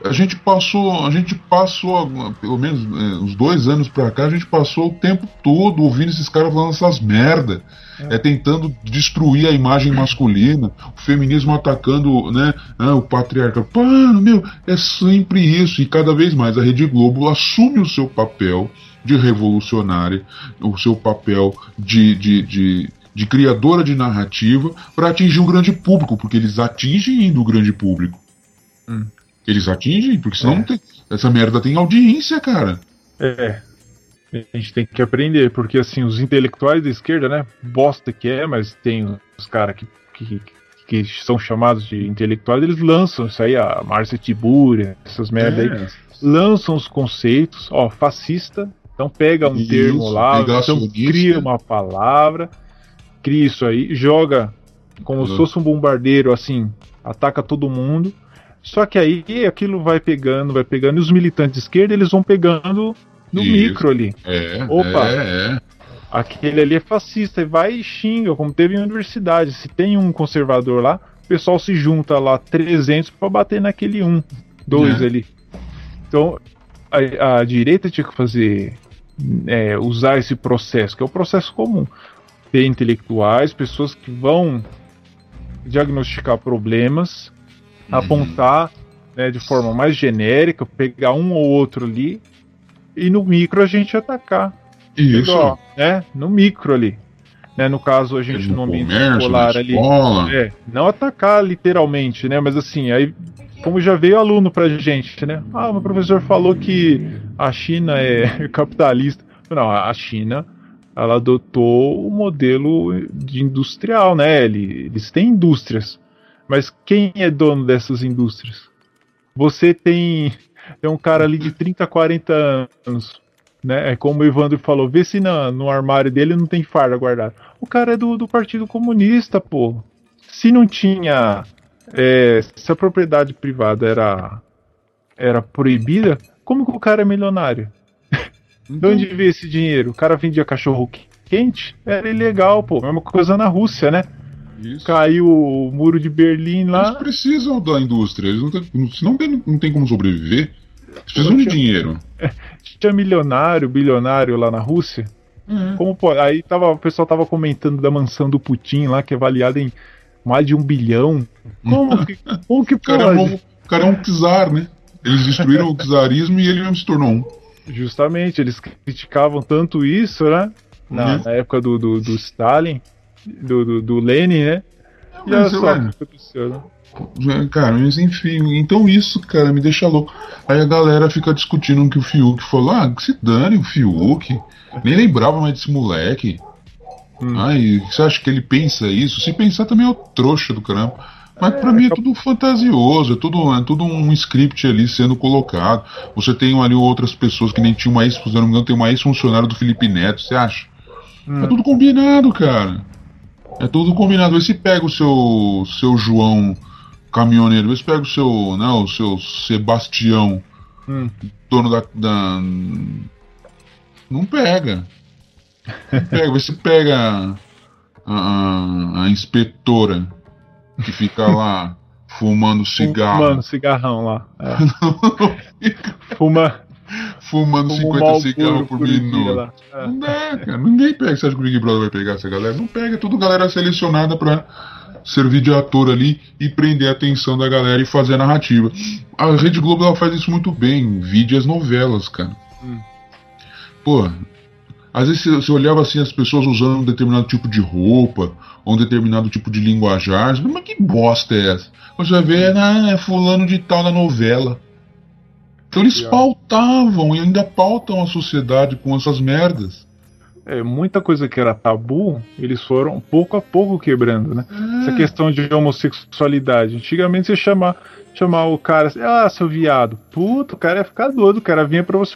A gente passou, a gente passou, pelo menos é, uns dois anos pra cá, a gente passou o tempo todo ouvindo esses caras falando essas merda. É. é tentando destruir a imagem masculina, o feminismo atacando né, né o patriarca. Pano, meu, é sempre isso. E cada vez mais a Rede Globo assume o seu papel de revolucionária, o seu papel de, de, de, de criadora de narrativa para atingir um grande público, porque eles atingem o grande público. Hum. Eles atingem, porque senão é. tem, essa merda tem audiência, cara. É. A gente tem que aprender, porque assim, os intelectuais da esquerda, né? Bosta que é, mas tem os caras que, que, que, são chamados de intelectuais, eles lançam isso aí, a Márcia Tibúria, essas merda é. aí. Lançam os conceitos, ó, fascista, então pega um isso, termo lá, então cria uma palavra, cria isso aí, joga como uhum. se fosse um bombardeiro, assim, ataca todo mundo. Só que aí aquilo vai pegando, vai pegando, e os militantes de esquerda eles vão pegando no Isso. micro ali. É, Opa, é, é. aquele ali é fascista, e vai e xinga, como teve em universidade. Se tem um conservador lá, o pessoal se junta lá 300 para bater naquele um, dois é. ali. Então a, a, direita tinha que fazer, é, usar esse processo, que é o processo comum. Ter intelectuais, pessoas que vão diagnosticar problemas uhum. apontar né, de forma mais genérica, pegar um ou outro ali e no micro a gente atacar. Isso. Né? No micro ali. Né, no caso, a gente no, no ambiente escolar ali. É, não atacar literalmente, né? Mas assim, aí, como já veio aluno pra gente, né? Ah, o professor falou que a China é <laughs> capitalista. Não, a China ela adotou o modelo de industrial, né? Eles têm indústrias. Mas quem é dono dessas indústrias? Você tem, tem um cara ali de 30, 40 anos. Né? É como o Evandro falou, vê se na, no armário dele não tem farda guardada. O cara é do, do Partido Comunista, pô. Se não tinha. É, se a propriedade privada era, era proibida, como que o cara é milionário? <laughs> De onde veio esse dinheiro? O cara vendia cachorro quente? Era ilegal, pô. Mesma coisa na Rússia, né? Isso. Caiu o muro de Berlim lá. Eles precisam da indústria, eles não tem, senão tem, não tem como sobreviver. Eles precisam de dinheiro. <laughs> Tinha milionário, bilionário lá na Rússia. Uhum. Como pode? Aí tava, o pessoal tava comentando da mansão do Putin lá, que é avaliada em mais de um bilhão. Como que, <laughs> como que pode? O cara, é um, o cara é um czar, né? Eles destruíram o czarismo e ele mesmo se tornou um. Justamente, eles criticavam tanto isso, né? Na, uhum. na época do, do, do Stalin do, do, do Lenin, né? E olha só o que aconteceu, né? Cara, mas enfim, então isso, cara, me deixa louco. Aí a galera fica discutindo que o Fiuk falou: ah, que se dane o Fiuk. Nem lembrava mais desse moleque. Hum. Ai, você acha que ele pensa isso? Se pensar também é o trouxa do caramba. Mas é, pra mim é tudo fantasioso, é tudo, é tudo um script ali sendo colocado. Você tem ali outras pessoas que nem tinha uma ex, se não me engano, tem uma ex-funcionário do Felipe Neto, você acha? Hum. É tudo combinado, cara. É tudo combinado. Vê se pega o seu, seu João caminhoneiro, vê se pega o seu, né, o seu Sebastião, hum. dono da, da, Não pega. Não pega. Vê se pega a, a, a inspetora que fica lá fumando cigarro. Fumando cigarrão lá. É. <laughs> Fuma fumando Como 50 cigarros por, minuto. É. Não dá, cara. Ninguém pega. Você acha que o Big Brother vai pegar essa galera? Não pega. É tudo galera selecionada pra servir de ator ali e prender a atenção da galera e fazer a narrativa. A Rede Globo ela faz isso muito bem. Vídeo as novelas, cara. Hum. Pô, Às vezes você olhava assim as pessoas usando um determinado tipo de roupa, ou um determinado tipo de linguajar. Mas que bosta é essa? Você vai ver, ah, é fulano de tal na novela. Então eles pautavam e ainda pautam a sociedade com essas merdas. É, muita coisa que era tabu, eles foram pouco a pouco quebrando, né? É. Essa questão de homossexualidade. Antigamente você chamar, chamar o cara assim, ah, seu viado. Puta, o cara ia ficar doido, o cara vinha pra você.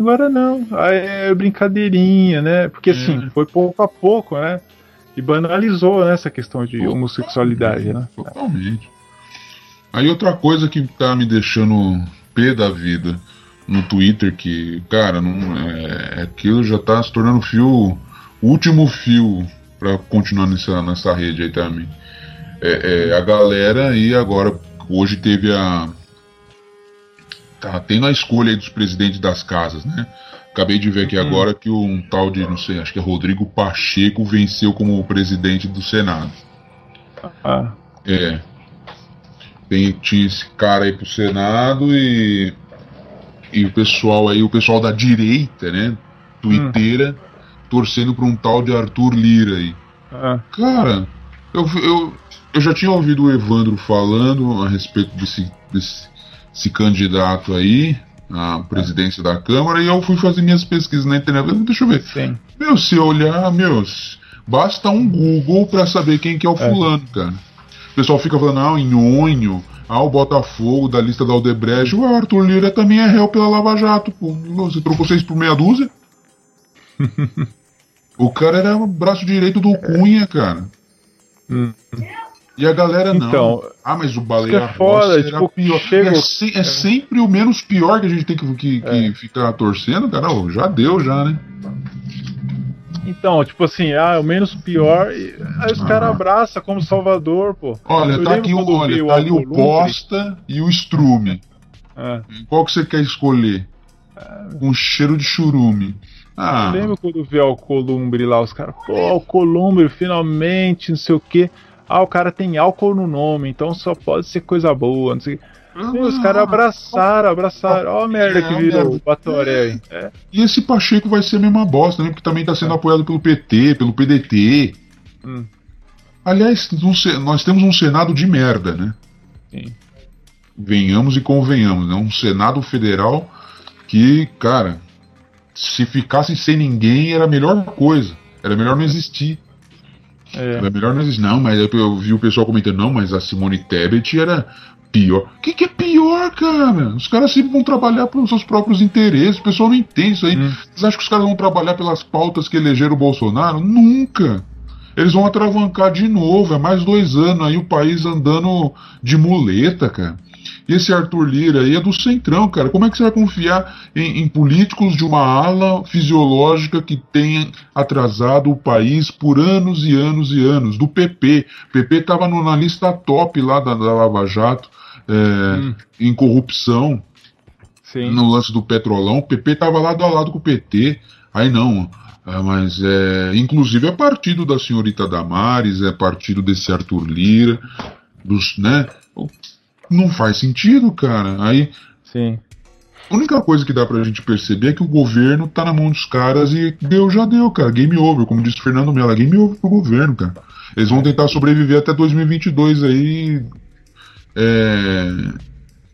Agora não, aí é brincadeirinha, né? Porque assim, É. foi pouco a pouco, né? E banalizou né, essa questão de homossexualidade, né? Totalmente. Aí outra coisa que tá me deixando da vida no Twitter, que, cara, não, é, aquilo já tá se tornando fio, último fio pra continuar nessa, nessa rede aí também. É, é, a galera aí agora, hoje teve a. Tá tendo a escolha aí dos presidentes das casas, né? Acabei de ver aqui agora que um tal de, não sei, acho que é Rodrigo Pacheco venceu como presidente do Senado. Ah, É. Tem, tinha esse cara aí pro Senado e. E o pessoal aí, o pessoal da direita, né? Twitteira, torcendo pra um tal de Arthur Lira aí. ah, Cara, eu, eu, eu já tinha ouvido o Evandro falando a respeito desse, desse, desse candidato aí à presidência da Câmara e eu fui fazer minhas pesquisas na internet. Deixa eu ver. sim. Meu, se olhar, meus, basta um Google pra saber quem que é o É. fulano, cara. O pessoal fica falando, ah, o Nhonho, ah, o Botafogo da lista da Aldebrecht, o Arthur Lira também é réu pela Lava Jato, pô. Você trocou seis por meia dúzia? <laughs> o cara era o braço direito do Cunha, cara. Hum. E a galera não. Então, ah, mas o Baleia é foda, tipo, pior. chega- É, se- é sempre o menos pior que a gente tem que, que- que É. ficar torcendo, cara. Já deu, já, né? Então, tipo assim, ah, é o menos pior. e- Aí os caras abraçam como Salvador, pô. Olha, Eu tá aqui o, quando olha, tá ali o. Posta e o Strume. Ah, Qual que você quer escolher? Com cheiro de churume. Ah, eu lembro quando veio o Alcolumbre lá, os caras, pô, Alcolumbre, finalmente, não sei o quê. Ah, o cara tem álcool no nome, então só pode ser coisa boa, não sei o quê. Os caras abraçaram, abraçaram. Ó a merda que É, virou o Batoré aí. É, E esse Pacheco vai ser a mesma bosta, né? Porque também tá sendo apoiado pelo PT, pelo PDT. Hum. Aliás, nós temos um Senado de merda, né? sim. Venhamos e convenhamos, né? Um Senado federal que, cara, se ficasse sem ninguém era a melhor coisa. Era melhor não existir. É. Era melhor não existir. Não, mas eu, eu vi o pessoal comentando, não, mas a Simone Tebet era pior. O que, que é pior, cara? Os caras sempre vão trabalhar pelos seus próprios interesses. O pessoal não entende isso aí. Hum. Vocês acham que os caras vão trabalhar pelas pautas que elegeram o Bolsonaro? Nunca! Eles vão atravancar de novo. É mais dois anos aí o país andando de muleta, cara. E esse Arthur Lira aí é do Centrão, cara. Como é que você vai confiar em, em políticos de uma ala fisiológica que tem atrasado o país por anos e anos e anos? Do PP. O PP tava no- na lista top lá da, da Lava Jato é, Hum. em corrupção Sim. no lance do Petrolão, o PP tava lado a lado com o PT. Aí não. Ah, mas é. Inclusive é partido da senhorita Damares, é partido desse Arthur Lira, dos, né? Não faz sentido, cara. Aí Sim. a única coisa que dá pra gente perceber é que o governo tá na mão dos caras e deu, já deu, cara. Game over, como disse o Fernando Mello, game over pro governo, cara. Eles vão tentar sobreviver até 2022 aí, é,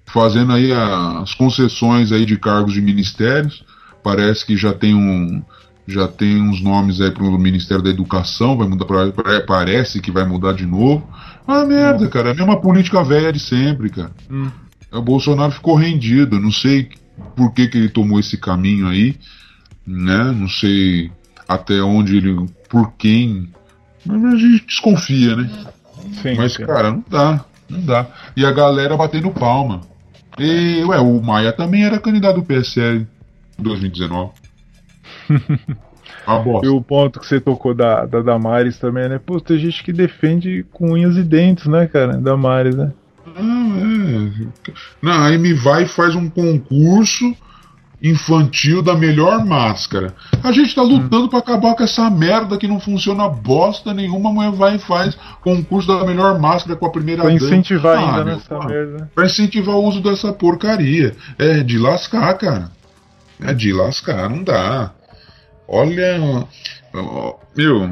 fazendo aí a- as concessões aí de cargos de ministérios. Parece que já tem um, já tem uns nomes aí pro Ministério da Educação, vai mudar pra, parece que vai mudar de novo. Ah, merda, cara, é a mesma política velha de sempre, cara. Hum. O Bolsonaro ficou rendido. Não sei por que, que ele tomou esse caminho aí, né? Não sei até onde ele. por quem. Mas a gente desconfia, né? Sim. Mas, cara, não dá. Não dá. E a galera batendo palma. E, ué, o Maia também era candidato do PSL em 2019. <laughs> A bosta. E o ponto que você tocou da, da Damares também, né? Pô, tem gente que defende com unhas e dentes, né, cara? Damares, né? Não, é. Não, aí me vai e faz um concurso infantil da melhor máscara. A gente tá lutando pra acabar com essa merda que não funciona bosta nenhuma, a mulher vai e faz concurso da melhor máscara com a primeira Pra dama. incentivar Ah, ainda meu, nessa merda. Pra incentivar o uso dessa porcaria. É de lascar, cara. É de lascar, não dá. Olha. Meu.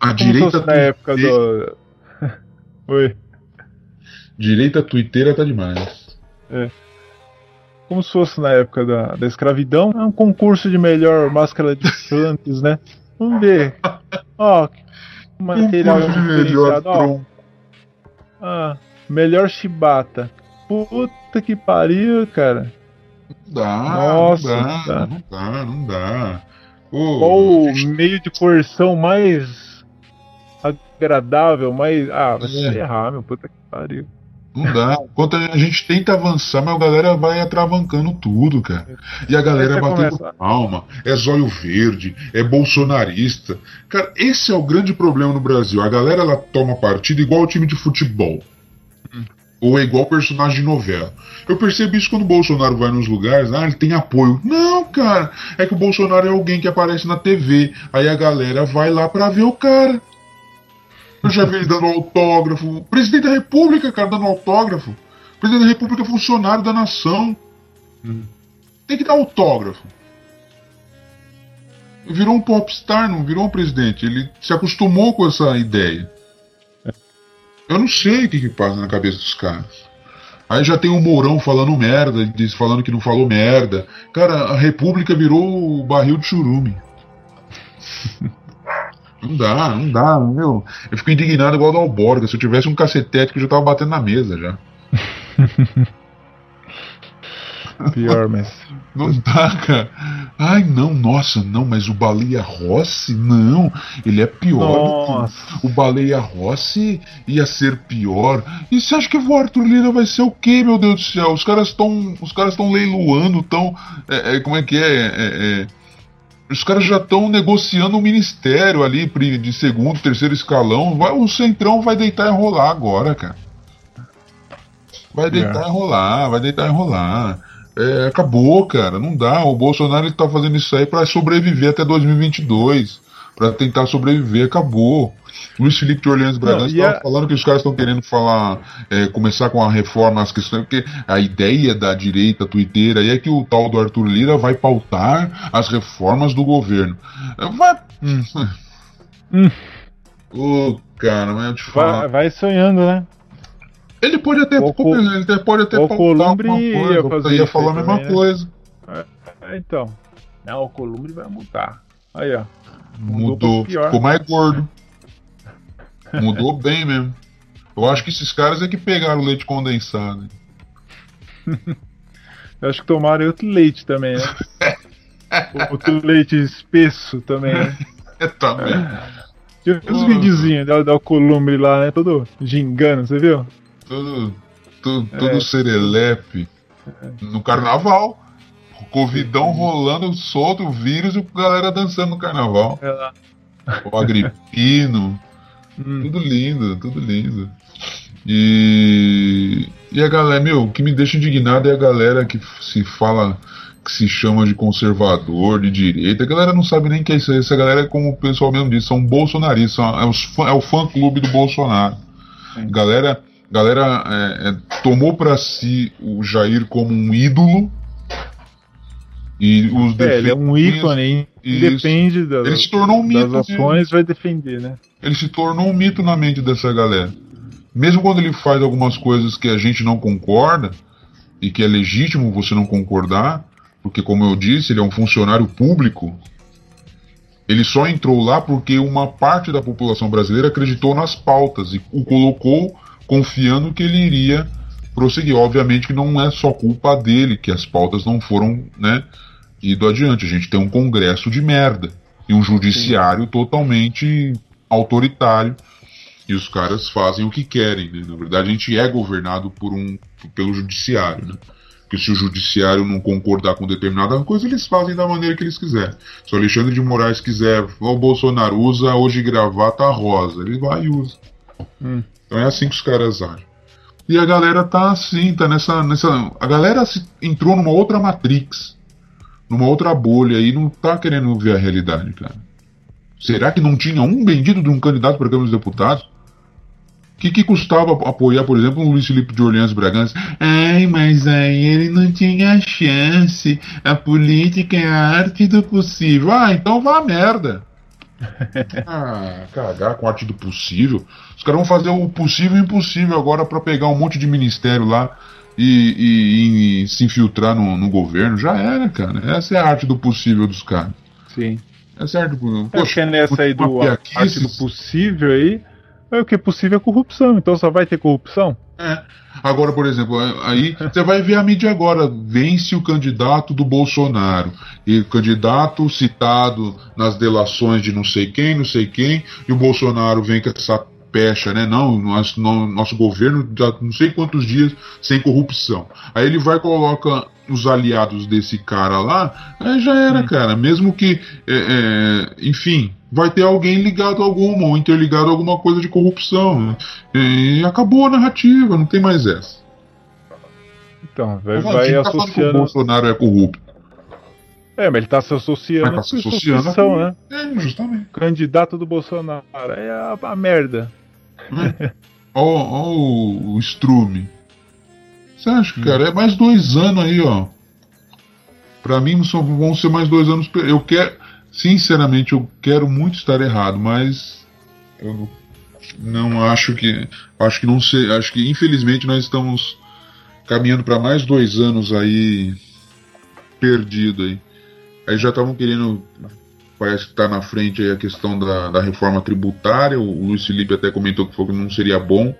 A Como direita, na época do. <laughs> <laughs> Oi. direita tuiteira tá demais. Como se fosse na época da, da escravidão. É um concurso de melhor máscara de plantas, né? Vamos ver. Ó, <laughs> material de melhor. Ó, tronco. ah, melhor chibata. Puta que pariu, cara. Não dá. Nossa, não dá. Não dá, não dá. Qual o meio de coerção mais agradável, mais. Ah, vai se É. ferrar, meu. Puta que pariu. Não dá. Enquanto a gente tenta avançar, mas a galera vai atravancando tudo, cara. E a galera batendo começa- palma, é zóio verde, é bolsonarista. Cara, esse é o grande problema no Brasil. A galera ela toma partido igual o time de futebol. Ou é igual personagem de novela. Eu percebo isso quando o Bolsonaro vai nos lugares, ah, ele tem apoio. Não, cara, é que o Bolsonaro é alguém que aparece na TV. Aí a galera vai lá pra ver o cara. Eu já vi ele dando autógrafo. Presidente da República, cara, dando autógrafo. Presidente da República é funcionário da nação. Tem que dar autógrafo. Virou um popstar, não virou um presidente. Ele se acostumou com essa ideia. Eu não sei o que, que passa na cabeça dos caras. Aí já tem o Mourão falando merda, diz falando que não falou merda. Cara, a República virou o barril de churume. <laughs> Não dá, não dá, meu. Eu fico indignado igual do Alborga. Se eu tivesse um cacetete que eu já tava batendo na mesa já. <laughs> Pior, mas. Não dá, cara. Ai, não, nossa, não, mas o Baleia Rossi, não. Ele é pior. Nossa. O Baleia Rossi ia ser pior. E você acha que o Arthur Lira vai ser o quê, meu Deus do céu? Os caras estão. Os caras estão leiloando, estão. É, é, como é que é? É, é, os caras já estão negociando um ministério ali de segundo, terceiro escalão. Vai, o Centrão vai deitar e rolar agora, cara. Vai deitar e rolar, vai deitar e rolar. É, acabou, cara, não dá. O Bolsonaro ele tá fazendo isso aí pra sobreviver até 2022. Pra tentar sobreviver, acabou. Luiz Felipe de Orleans Bragança estava a- falando que os caras estão querendo falar, é, começar com a reforma, as questões, porque a ideia da direita tuiteira aí é que o tal do Arthur Lira vai pautar as reformas do governo. Vai. Hum. Ô, cara, mas eu te falo. Vai, vai sonhando, né? Ele pode até, O Col- ele até pode até o Columbre ia coisa, fazer ia falar a mesma também, né? coisa. É, então. Não, o Columbre vai mudar. Aí, ó. Mudou Mudou, ficou mais gordo. Mudou bem mesmo. Eu acho que esses caras é que pegaram o leite condensado. <laughs> Eu acho que tomaram outro leite também, né? <laughs> outro leite espesso também, né? <laughs> É, também. Tinha uns videozinhos da, da Columbre lá, né? Todo gingando, você viu? Tudo, tudo, tudo É. serelepe. No carnaval. Covidão rolando solto, o vírus e a galera dançando no carnaval. É. O Agripino. Hum. Tudo lindo, tudo lindo. E, e a galera, meu, o que me deixa indignado é a galera que se fala, que se chama de conservador, de direita. A galera não sabe nem o que é isso. Essa galera, como o pessoal mesmo disse, são bolsonaristas, são- é, os é o fã clube do Bolsonaro. Sim. Galera, galera é, é, tomou pra si o Jair como um ídolo. E os É, ele é um ícone. Depende das, Ele se tornou um mito. das ações, vai defender, né? ele se tornou um mito na mente dessa galera. Mesmo quando ele faz algumas coisas que a gente não concorda, e que é legítimo você não concordar, porque, como eu disse, ele é um funcionário público, ele só entrou lá porque uma parte da população brasileira acreditou nas pautas e o colocou confiando que ele iria prosseguir. Obviamente que não é só culpa dele que as pautas não foram, né, ido adiante. A gente tem um congresso de merda e um judiciário totalmente autoritário e os caras fazem o que querem, né? Na verdade, a gente é governado por um pelo judiciário, né? Porque se o judiciário não concordar com determinada coisa, eles fazem da maneira que eles quiserem. Se o Alexandre de Moraes quiser, "Ó, o Bolsonaro usa hoje gravata rosa, ele vai e usa. Hum. Então é assim que os caras agem. E a galera tá assim, tá nessa. nessa a galera se- entrou numa outra Matrix, numa outra bolha e não tá querendo ver a realidade, cara. Será que não tinha um bendito de um candidato para Câmara dos Deputados? que, que custava apoiar, por exemplo, o Luiz Felipe de Orleans Bragança? Ai, mas aí ele não tinha chance. A política é a arte do possível. Ah, então vá a merda. <laughs> ah, cagar com a arte do possível. Os caras vão fazer o possível e o impossível agora para pegar um monte de ministério lá e, e, e se infiltrar no, no, governo. Já era, cara. Essa é a arte do possível dos caras. Sim. Essa é a arte do Poxa, é nessa aí do arte do possível aí é o que é possível é corrupção, então só vai ter corrupção? É. Agora, por exemplo, aí você vai ver a mídia agora, vence o candidato do Bolsonaro. E o candidato citado nas delações de não sei quem, não sei quem, e o Bolsonaro vem com essa pecha, né? Não, nosso, nosso governo já não sei quantos dias sem corrupção. Aí ele vai e coloca os aliados desse cara lá, aí já era, cara. Mesmo que, é, é, enfim, vai ter alguém ligado a alguma, ou interligado a alguma coisa de corrupção. Né? E acabou a narrativa, não tem mais essa. Então, vai, vai tá associando. Que o Bolsonaro é corrupto. É, mas ele tá se associando tá se associando com né? É, justamente. Candidato do Bolsonaro. É a, a merda. É. Ó, ó o, o Strume. Você acha, cara? É mais dois anos aí, ó. Pra mim só vão ser mais dois anos. Eu quero. Sinceramente, eu quero muito estar errado, mas eu não acho que. Acho que não sei. Acho que infelizmente nós estamos caminhando para mais dois anos aí perdido aí. Aí já estavam querendo. Parece que está na frente aí a questão da, da reforma tributária. O Luiz Felipe até comentou que não seria bom.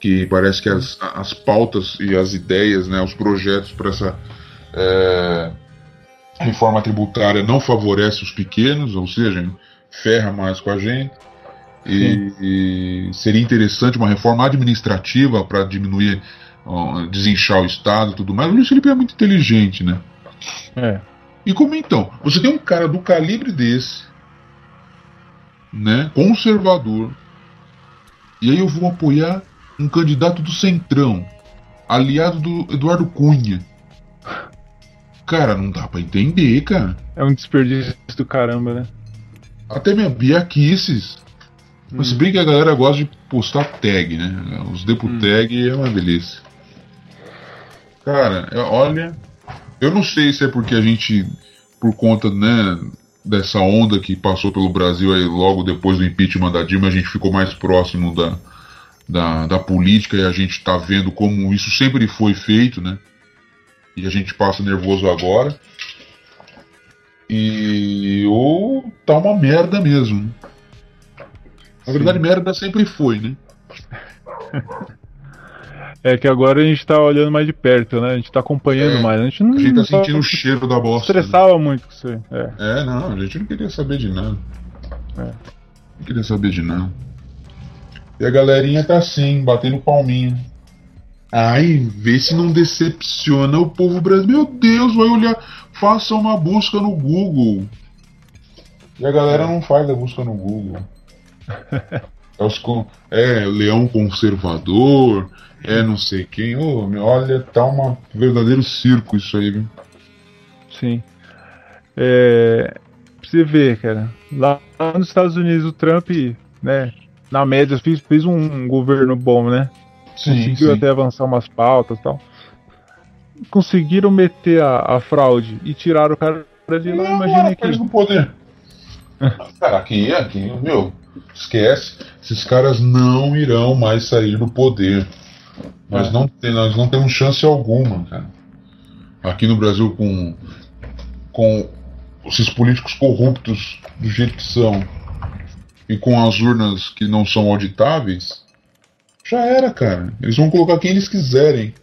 Que parece que as, as pautas e as ideias, né, os projetos para essa é, reforma tributária não favorece os pequenos, ou seja, ferra mais com a gente. E, e seria interessante uma reforma administrativa para diminuir, uh, desinchar o Estado e tudo mais. O Luiz Felipe é muito inteligente, né? É. E como então? Você tem um cara do calibre desse, né? Conservador. E aí eu vou apoiar um candidato do Centrão, aliado do Eduardo Cunha. Cara, não dá pra entender, cara. É um desperdício do caramba, né? Até minha Bia Kisses. Hum. Mas se bem que a galera gosta de postar tag, né? Os depo hum. tag é uma delícia. Cara, olha. Eu não sei se é porque a gente, por conta, né, dessa onda que passou pelo Brasil aí logo depois do impeachment da Dilma, a gente ficou mais próximo da, da, da política e a gente tá vendo como isso sempre foi feito, né? e a gente passa nervoso agora. E ou tá uma merda mesmo. Na verdade, merda sempre foi, né? <laughs> É que agora a gente tá olhando mais de perto, né? A gente tá acompanhando é, mais. A gente não. A gente tá sentindo o cheiro da bosta. Estressava né? muito com isso aí. É. é, não, a gente não queria saber de nada. É. Não queria saber de nada. E a galerinha tá assim, batendo palminha. Ai, vê se não decepciona o povo brasileiro. Meu Deus, vai olhar. Faça uma busca no Google. E a galera não faz a busca no Google. <laughs> É, é leão conservador, é não sei quem. Oh, olha, tá um verdadeiro circo isso aí, viu? Sim. É, pra você ver, cara. Lá nos Estados Unidos, o Trump, né, na média, fez, fez um governo bom, né? Sim, conseguiu sim. até avançar umas pautas e tal. Conseguiram meter a, a fraude e tiraram o cara de lá, imagina aqui. no poder. <laughs> cara, aqui, aqui, meu, esquece. Esses caras não irão mais sair do poder. Nós, é. não, tem, nós não temos chance alguma, cara. Aqui no Brasil, com, com esses políticos corruptos do jeito que são e com as urnas que não são auditáveis, já era, cara. Eles vão colocar quem eles quiserem.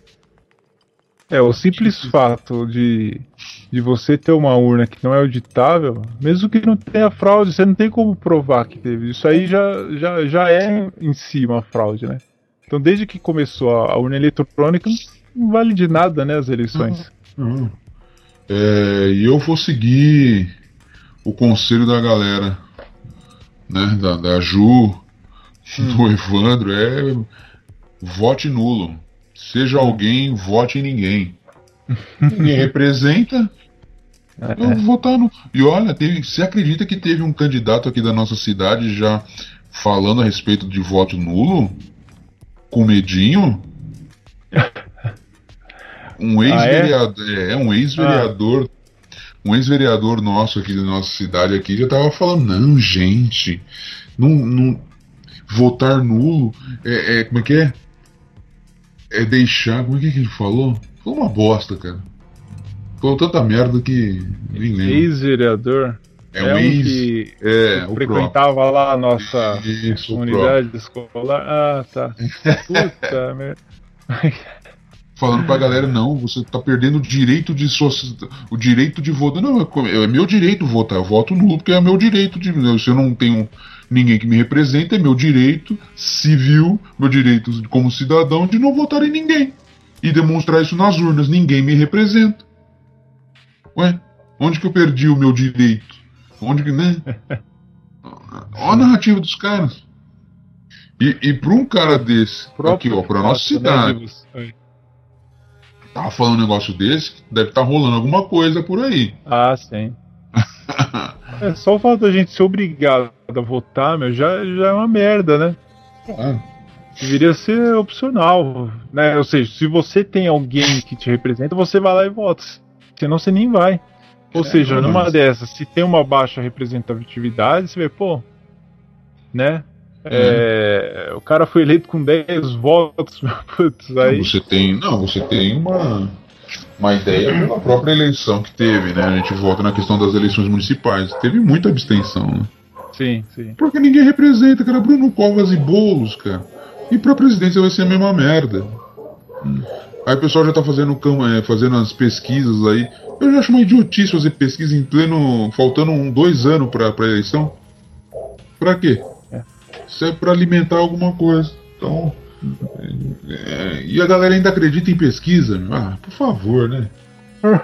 É, o simples fato de, de você ter uma urna que não é auditável, mesmo que não tenha fraude, você não tem como provar que teve. Isso aí já, já, já é em si uma fraude, né? Então, desde que começou a, a urna eletrônica, não vale de nada, né, as eleições. Uhum. Uhum. É, e eu vou seguir o conselho da galera, né, da, da Ju, <laughs> do Evandro é vote nulo. Seja alguém, vote em ninguém. Ninguém representa. Eu vou votar no. E olha, teve, você acredita que teve um candidato aqui da nossa cidade já falando a respeito de voto nulo? Com medinho? <laughs> Um Ah, é? ex-vereador. é? um ex-vereador. Um ex-vereador nosso aqui da nossa cidade aqui já tava falando, não, gente, não, não votar nulo é, é- como é que é? É deixar, como é que, é ele falou? Foi uma bosta, cara. Falou tanta merda que nem lembro. Ex-vereador. É um um ex. que É, o próprio. frequentava lá a nossa Isso, o comunidade escolar. Ah, tá. Puta <laughs> merda. falando pra galera, não, você tá perdendo o direito de soci- o direito de votar. Não, é é meu direito votar, eu voto nulo porque é meu direito de. Se eu não tenho ninguém que me representa, é meu direito civil, meu direito como cidadão de não votar em ninguém. E demonstrar isso nas urnas, ninguém me representa. Ué, onde que eu perdi o meu direito? Onde que, né? <laughs> Olha a narrativa dos caras. E, e pra um cara desse, aqui ó, pra nossa cidade, Né, tava falando um negócio desse, deve estar rolando alguma coisa por aí. Ah, sim. <laughs> É, só o fato da gente ser obrigado a votar, meu, já, já é uma merda, né? Ah, Deveria ser opcional, né? Ou seja, se você tem alguém que te representa, você vai lá e vota. Senão você nem vai. Ou É, seja, mas- numa dessas, se tem uma baixa representatividade, você vê, pô, né? É, o cara foi eleito com 10 votos, <laughs> putz, aí. Você tem. Não, você tem uma. Uma ideia pela própria eleição que teve, né? A gente volta na questão das eleições municipais. Teve muita abstenção, né? Sim, sim. Porque ninguém representa, cara. Bruno Covas e Boulos, cara. E pra presidência vai ser a mesma merda. Hum. Aí o pessoal já tá fazendo, é, fazendo as pesquisas aí. Eu já acho uma idiotice fazer pesquisa em pleno. faltando um, dois anos pra, pra eleição. Pra quê? É. Isso é pra alimentar alguma coisa. Então. é, e a galera ainda acredita em pesquisa? Ah, por favor, né? <laughs>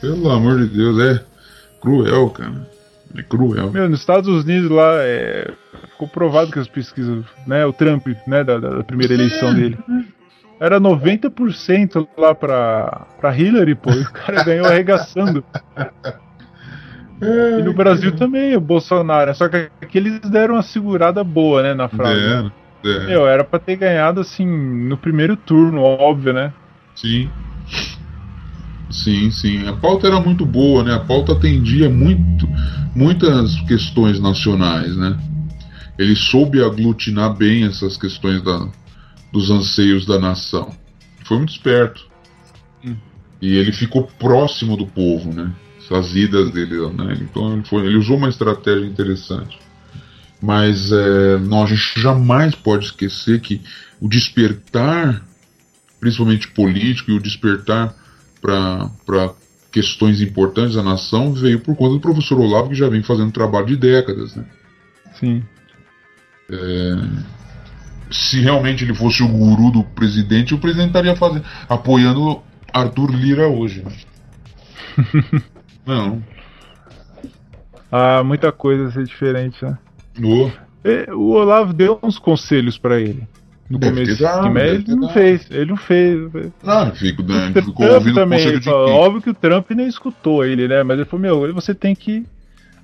Pelo amor de Deus, é cruel, cara. É cruel. Meu, nos Estados Unidos lá é, ficou provado que as pesquisas, né, o Trump, né, da, da primeira eleição dele, era 90% lá pra, pra Hillary, pô, e o cara ganhou arregaçando. E no Brasil também, o Bolsonaro, só que aqui eles deram uma segurada boa, né, na frase. É, é. Meu, era pra ter ganhado assim no primeiro turno, óbvio, né? Sim. Sim, sim. A pauta era muito boa, né? A pauta atendia muito, muitas questões nacionais, né? Ele soube aglutinar bem essas questões da, dos anseios da nação. Foi muito esperto. Hum. E ele ficou próximo do povo, né? Essas idas dele, né? Então ele, foi, ele usou uma estratégia interessante. Mas é, não, a gente jamais pode esquecer que o despertar, principalmente político, e o despertar para questões importantes da nação veio por conta do professor Olavo, que já vem fazendo trabalho de décadas. Né? Sim. Se realmente ele fosse o guru do presidente, o presidente estaria fazendo, apoiando Arthur Lira hoje. né? <laughs> Não. Ah, muita coisa a ser diferente, né? E O Olavo deu uns conselhos pra ele. No Deve começo dado, deve ele não fez, ele não fez. não, ele ficou, né, ficou Trump ouvindo o também, conselho de quem? óbvio que o Trump nem escutou ele, né? Mas ele falou, meu, você tem que.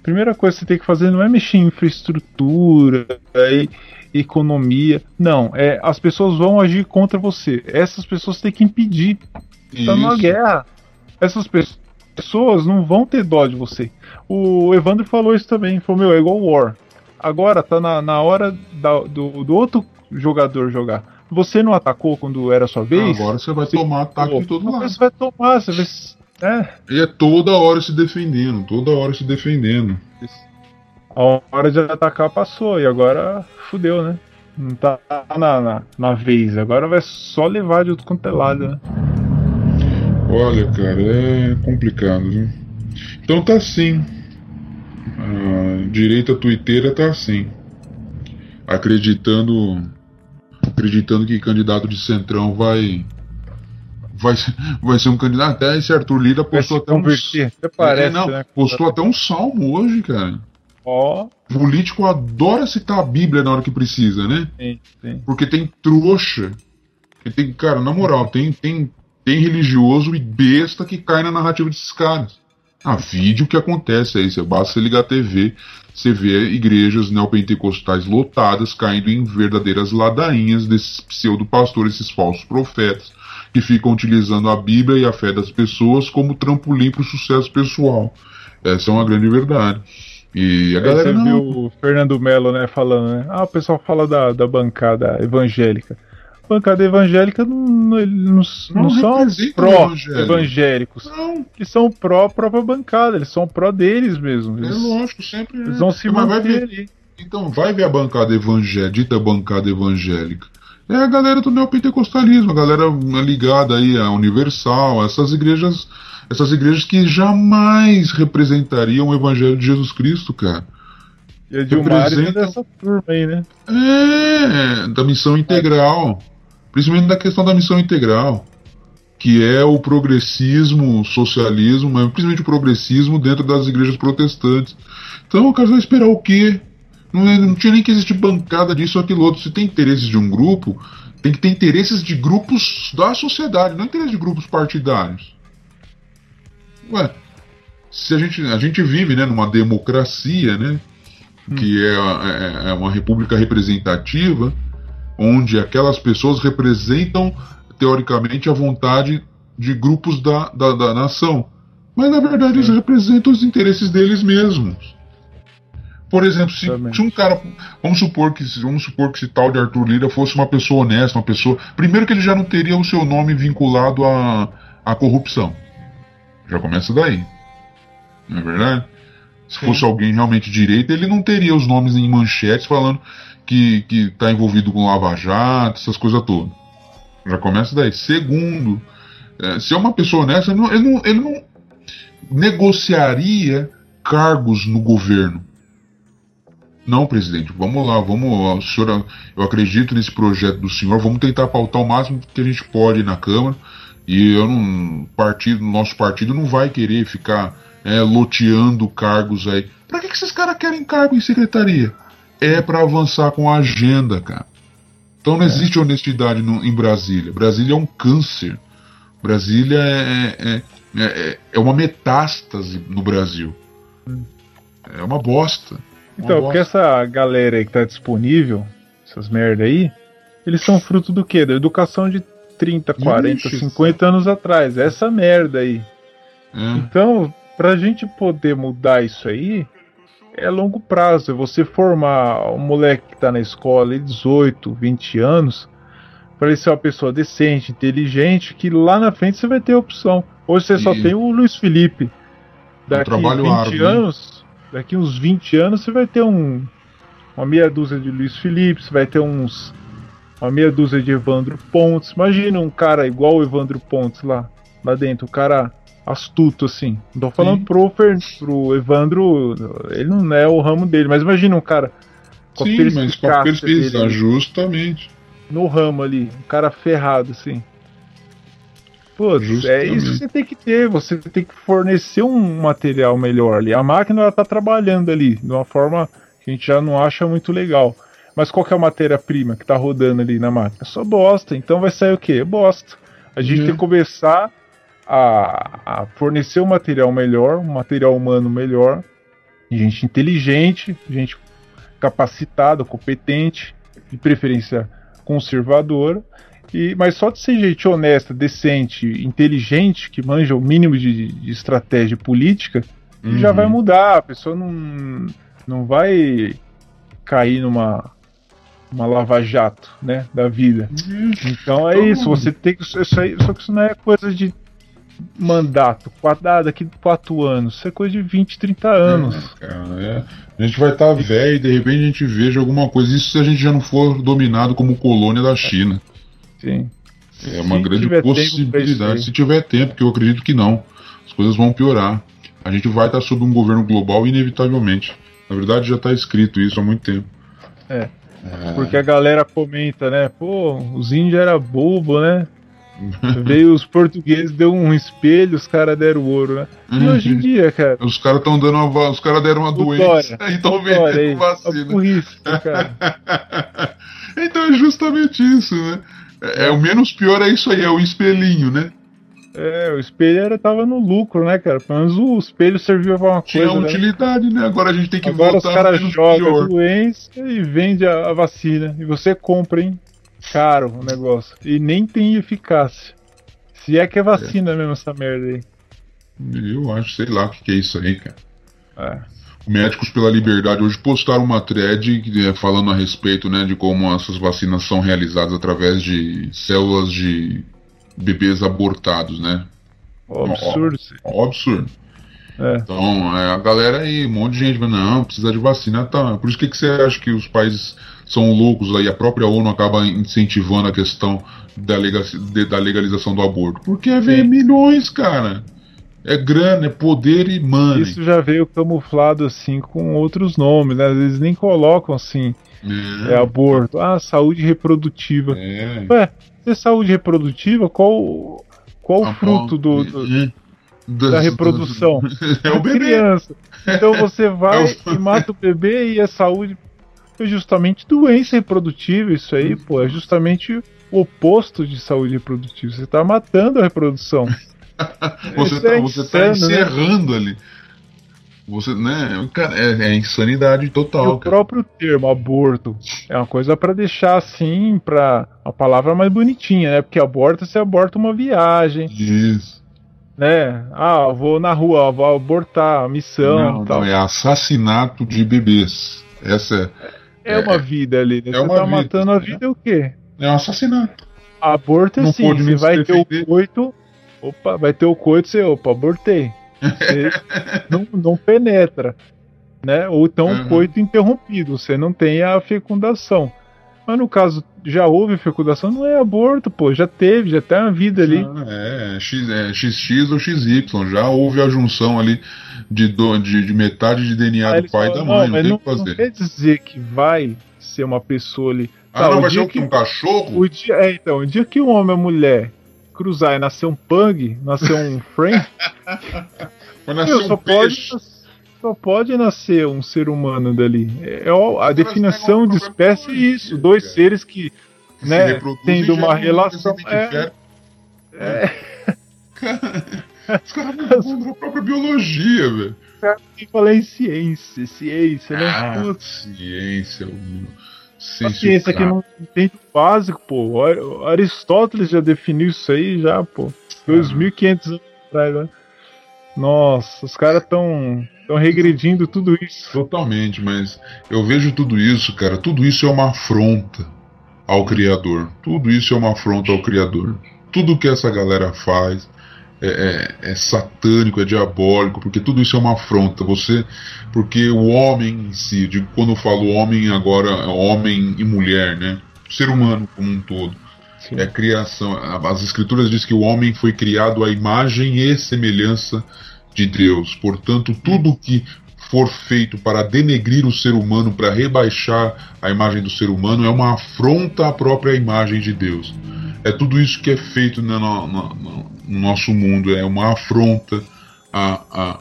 Primeira coisa que você tem que fazer não é mexer em infraestrutura e economia. Não, é as pessoas vão agir contra você. Essas pessoas tem que impedir. Tá numa Isso. guerra. Essas pe- pessoas não vão ter dó de você. O Evandro falou isso também. Falou, meu, é igual War. Agora tá na, na hora da- do, do outro jogador jogar. Você não atacou quando era sua vez? Agora você vai tomar ataque de todo lado. Você vai tomar, você vai. É, E é toda hora se defendendo, toda hora se defendendo. a hora de atacar passou e agora fudeu, né? Não tá na, na, na vez, agora vai só levar de outro quanto é lado, né? Olha, cara, é complicado, viu? Então tá assim. A direita tuiteira tá assim. Acreditando. Acreditando que candidato de centrão vai. Vai, ser- vai ser um candidato. Até esse Arthur Lira postou até um. parece, não, né? postou até um salmo hoje, cara. Ó, O político adora citar a Bíblia na hora que precisa, né? sim, sim. Porque tem trouxa. E tem, cara, na moral, tem, tem, tem religioso e besta que cai na narrativa desses caras. Ah, vídeo que acontece aí, você basta você ligar a TV, você vê igrejas neopentecostais lotadas, caindo em verdadeiras ladainhas desses pseudo-pastores, esses falsos profetas, que ficam utilizando a Bíblia e a fé das pessoas como trampolim para o sucesso pessoal. Essa é uma grande verdade. E a Aí galera você não. viu o Fernando Melo, né, falando, né? Ah, o pessoal fala da, da bancada evangélica. Bancada evangélica não, não, não, não, são representa pró-evangélicos. Não, Eles são pró própria bancada, eles são pró deles mesmo. é Eles, lógico, sempre. eles vão se Mas vai manter ver- ali. Então, vai ver a bancada evangélica, dita bancada evangélica. É a galera do neopentecostalismo, a galera ligada aí à Universal, essas igrejas, essas igrejas que jamais representariam o evangelho de Jesus Cristo, cara. E a Dilmar é representam- dessa turma aí, né? É, da missão integral. Principalmente da questão da missão integral. Que é o progressismo, o socialismo, mas principalmente o progressismo dentro das igrejas protestantes. Então, o cara vai esperar o quê? Não, é- não tinha nem que existir bancada disso ou aquilo outro. Se tem interesses de um grupo, tem que ter interesses de grupos da sociedade, não interesses de grupos partidários. Ué, se a gente, a gente vive né, numa democracia, né? Que é, é- é uma república representativa, onde aquelas pessoas representam, teoricamente, a vontade de grupos da, da, da nação. Mas na verdade eles representam os interesses deles mesmos. Por exemplo, se, se um cara. Vamos supor que se- vamos supor que esse tal de Arthur Lira fosse uma pessoa honesta, uma pessoa. Primeiro que ele já não teria o seu nome vinculado à, à corrupção. Já começa daí. Não é verdade? Se fosse alguém realmente direito, ele não teria os nomes em manchetes falando que, que tá envolvido com Lava Jato, essas coisas todas. Já começa daí. Segundo, eh, se é uma pessoa honesta, ele não, ele não, ele não negociaria cargos no governo. Não, presidente, vamos lá, vamos. Senhor, eu acredito nesse projeto do senhor, vamos tentar pautar o máximo que a gente pode na Câmara. E eu não. Partido, nosso partido não vai querer ficar é, loteando cargos aí. Pra que, que esses caras querem cargo em secretaria? É pra avançar com a agenda, cara. Então não existe honestidade no- em Brasília. Brasília é um câncer. Brasília é, é, é, é- é uma metástase no Brasil. É uma bosta. Uma Então, porque bosta. essa galera aí que tá disponível, essas merda aí, eles são fruto do quê? Da educação de 30, 40, Ixi, 50 anos atrás. Essa merda aí. É. Então, pra gente poder mudar isso aí, é longo prazo. É você formar um moleque que tá na escola de 18, 20 anos, pra ele ser uma pessoa decente, inteligente, que lá na frente você vai ter opção. Hoje você só E- tem o Luiz Felipe. Daqui trabalho 20 árduo, anos, daqui uns 20 anos você vai ter um uma meia dúzia de Luiz Felipe, você vai ter uns uma meia dúzia de Evandro Pontes. Imagina um cara igual o Evandro Pontes lá, lá dentro, um cara astuto assim. Não tô falando Sim. pro, Fer, pro Evandro, ele não é o ramo dele, mas imagina um cara com a Sim, mas com a dele justamente. no ramo ali, um cara ferrado assim. Putz, é isso que você tem que ter, você tem que fornecer um material melhor ali. A máquina ela tá trabalhando ali de uma forma que a gente já não acha muito legal. Mas qual que é a matéria-prima que tá rodando ali na máquina? Só bosta. Então vai sair o quê? Bosta. A gente É. tem que começar a, a fornecer um material melhor, um material humano melhor, gente inteligente, gente capacitada, competente, de preferência conservadora. E, mas só de ser gente honesta, decente, inteligente, que manja o mínimo de, de estratégia política, já Uhum. vai mudar. A pessoa não, não vai cair numa uma lava-jato, né, da vida. Então é Então- isso. Você tem que isso aí, só que isso não é coisa de mandato, quatro, ah, daqui quatro anos. Isso é coisa de 20, 30 anos. Cara, é. A gente vai estar velho e de repente a gente veja alguma coisa. Isso se a gente já não for dominado como colônia da China. Sim. É uma Se grande possibilidade. Se tiver tempo, que eu acredito que não. As coisas vão piorar. A gente vai estar sob um governo global inevitavelmente. Na verdade, já está escrito isso há muito tempo. É. Porque a galera comenta, né? Pô, os índios era bobo, né? <laughs> Veio os portugueses, deu um espelho, os caras deram ouro, né? E Uhum. hoje em dia, cara, Os caras estão dando uma, os caras deram uma O doença <laughs> e estão vendendo a vacina. burrice, <laughs> cara. então é justamente isso, né? É, é, o menos pior é isso aí, é o espelhinho, né? É, o espelho era, tava no lucro, né, cara? Pelo menos o espelho servia pra uma Tinha coisa. né? utilidade, né? Agora a gente tem que Agora os voltar caras no jogam doença e vende a, a vacina. E você compra, hein? Caro o negócio. E nem tem eficácia. Se é que é vacina mesmo essa merda aí. Eu acho, sei lá o que, que é isso aí, cara. É. Médicos pela Liberdade hoje postaram uma thread eh, falando a respeito né, de como essas vacinas são realizadas através de células de bebês abortados, né? Absurdo. Ó, absurdo. É. Então, é, a galera aí, um monte de gente não, precisa de vacina, tá. Por isso que, que você acha que os países são loucos aí, a própria ONU acaba incentivando a questão da, legalização do aborto? Porque é ver milhões, cara. É grana, é poder e money. Isso já veio camuflado assim com outros nomes, né? Às vezes nem colocam assim, é aborto. Ah, saúde reprodutiva. É. Ué, se é saúde reprodutiva, qual, qual o Ah, fruto do, do- é. da reprodução? <laughs> É o bebê. criança. Então <laughs> você vai É o- e mata o bebê e a saúde é justamente doença reprodutiva. Isso aí, pô, é justamente o oposto de saúde reprodutiva. Você tá matando a reprodução. <laughs> Você Isso tá, é você tá né? encerrando ali. Você, né? Cara, é, é insanidade E total, o cara. próprio termo aborto é uma coisa pra deixar assim, pra a palavra mais bonitinha, né? Porque aborto você aborta uma viagem, Isso. né? Ah, eu vou na rua, eu vou abortar a missão, Não, tal. não, é assassinato de bebês. Essa É uma vida ali, né? é você uma tá vida, matando a né? vida é o quê? é, é um assassinato. Aborto é Não pode você vai ter o coito, opa, vai ter o coito, você, opa, abortei. Você <laughs> não, não penetra, né? Ou então Uhum. o coito interrompido, você não tem a fecundação. Mas no caso, já houve fecundação, não é aborto, pô, já teve, já tem uma vida ali. Ah, É, X, é XX ou XY. Já houve a junção ali de, do- de, de metade de DNA Aí do pai e falam, da mãe. Não, mas tem não, o que fazer. não quer dizer que vai ser uma pessoa ali. Ah, Tá, não, vai ser dia um, que- um cachorro? O dia, é, então, o dia que um homem e uma mulher cruzar e nascer um pug, nascer um <laughs> frame, Vai nascer um pode, peixe. nas- só pode nascer um ser humano dali. É, ó, a definição de espécie é isso. Dois cara. seres que, Se né, tendo uma relação. se É, identificam. <laughs> Os caras a própria biologia, velho. tem que falar em ciência, ciência, né? Ah, Putz, ciência. o- a ciência que não entende o básico, pô. Aristóteles já definiu isso aí, já, pô. 2.500 anos atrás, né? Nossa, os caras estão tão regredindo tudo isso. Totalmente, mas eu vejo tudo isso, cara. Tudo isso é uma afronta ao Criador. Tudo isso é uma afronta ao Criador. Tudo que essa galera faz é, é- é satânico, é diabólico, porque tudo isso é uma afronta. Você, porque o homem em si, digo, quando eu falo homem agora, é homem e mulher, né? O ser humano como um todo. Sim. É criação. As escrituras dizem que o homem foi criado à imagem e semelhança de Deus. Portanto, tudo que for feito para denegrir o ser humano, para rebaixar a imagem do ser humano, é uma afronta à própria imagem de Deus. É tudo isso que é feito no, no- no- no nosso mundo, é uma afronta à, à,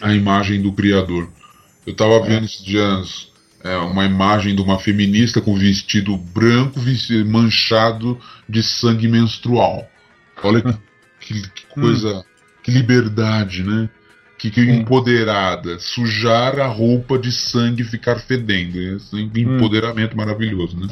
à imagem do Criador. Eu estava vendo esses dias é, uma imagem de uma feminista com vestido branco manchado de sangue menstrual. Olha que, que- que coisa, que liberdade, né? Que, que Sim. empoderada. Sujar a roupa de sangue e ficar fedendo. Esse empoderamento maravilhoso, né?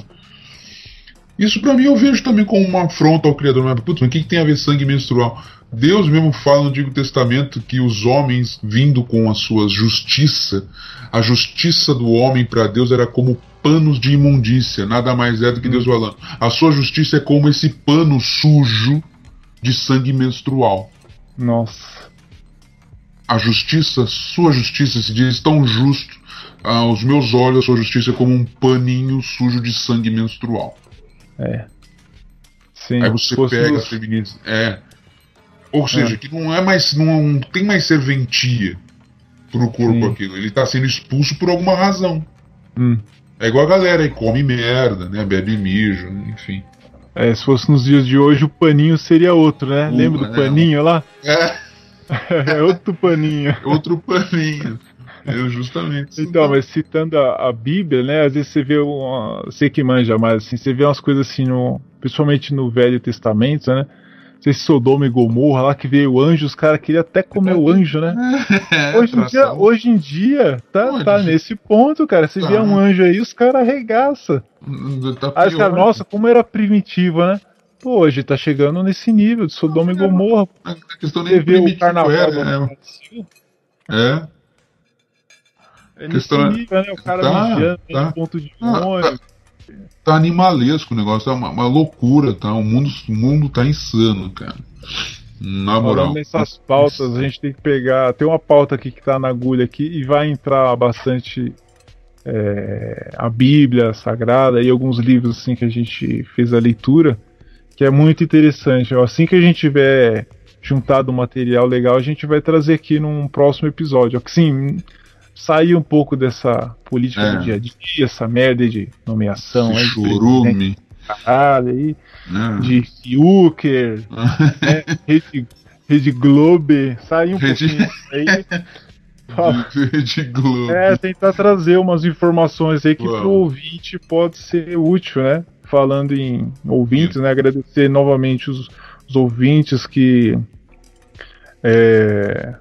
Isso pra mim eu vejo também como uma afronta ao Criador. Mas, putz, mas o que, que tem a ver sangue menstrual? Deus mesmo fala no Antigo Testamento que os homens, vindo com a sua justiça, a justiça do homem para Deus era como panos de imundícia, nada mais é do que Deus falando. A sua justiça é como esse pano sujo de sangue menstrual. Nossa. A justiça, sua justiça se diz tão justo aos meus olhos, a sua justiça é como um paninho sujo de sangue menstrual. É. Sim. Aí você pega as feministas. É. Ou seja, que não é mais. Não tem mais serventia pro corpo Sim. aquilo. Ele tá sendo expulso por alguma razão. Hum. É igual a galera aí, come merda, né? Bebe mijo, enfim. É, se fosse nos dias de hoje, o paninho seria outro, né? Uh, Lembra do é. paninho lá? É, <laughs> É outro paninho. outro paninho. É justamente. Então, mas citando a, a Bíblia, né? Às vezes você vê uma. Você que manja mais, assim, você vê umas coisas assim, no, principalmente no Velho Testamento, né? Sei se Sodoma e Gomorra lá que veio o anjo, os caras queriam até comer o anjo, né? É, <laughs> Hoje em dia, hoje em dia tá, tá nesse ponto, cara. Se Tá. vier um anjo aí, os caras arregaçam. Tá Aí os caras, nossa, como era primitiva, né? Pô, hoje tá chegando nesse nível de Sodoma e Gomorra. A questão nem vê o primitivo carnaval era, é, Brasil, é. é nesse é- nível, né? O cara Tá, mijando tá. ponto de Ah, ônibus. Tá animalesco o negócio, tá uma, uma loucura, tá? O mundo, o mundo tá insano, cara. Na moral. Falando nessas pautas, a gente tem que pegar. Tem uma pauta aqui que tá na agulha aqui e vai entrar bastante é, a Bíblia Sagrada e alguns livros assim que a gente fez a leitura, que é muito interessante. Assim que a gente tiver juntado um material legal, a gente vai trazer aqui num próximo episódio. Sim, sair um pouco dessa política É. do dia a dia, essa merda de nomeação, Esse aí, de chorume, caralho aí, né? de Fiuker, <laughs> né? Rede, Rede Globo, sair um Rede- pouquinho aí. <laughs> Fala- de Globo. É, tentar trazer umas informações aí que Vamos. pro ouvinte pode ser útil, né? Falando em ouvintes, né? Agradecer novamente os, os ouvintes que é,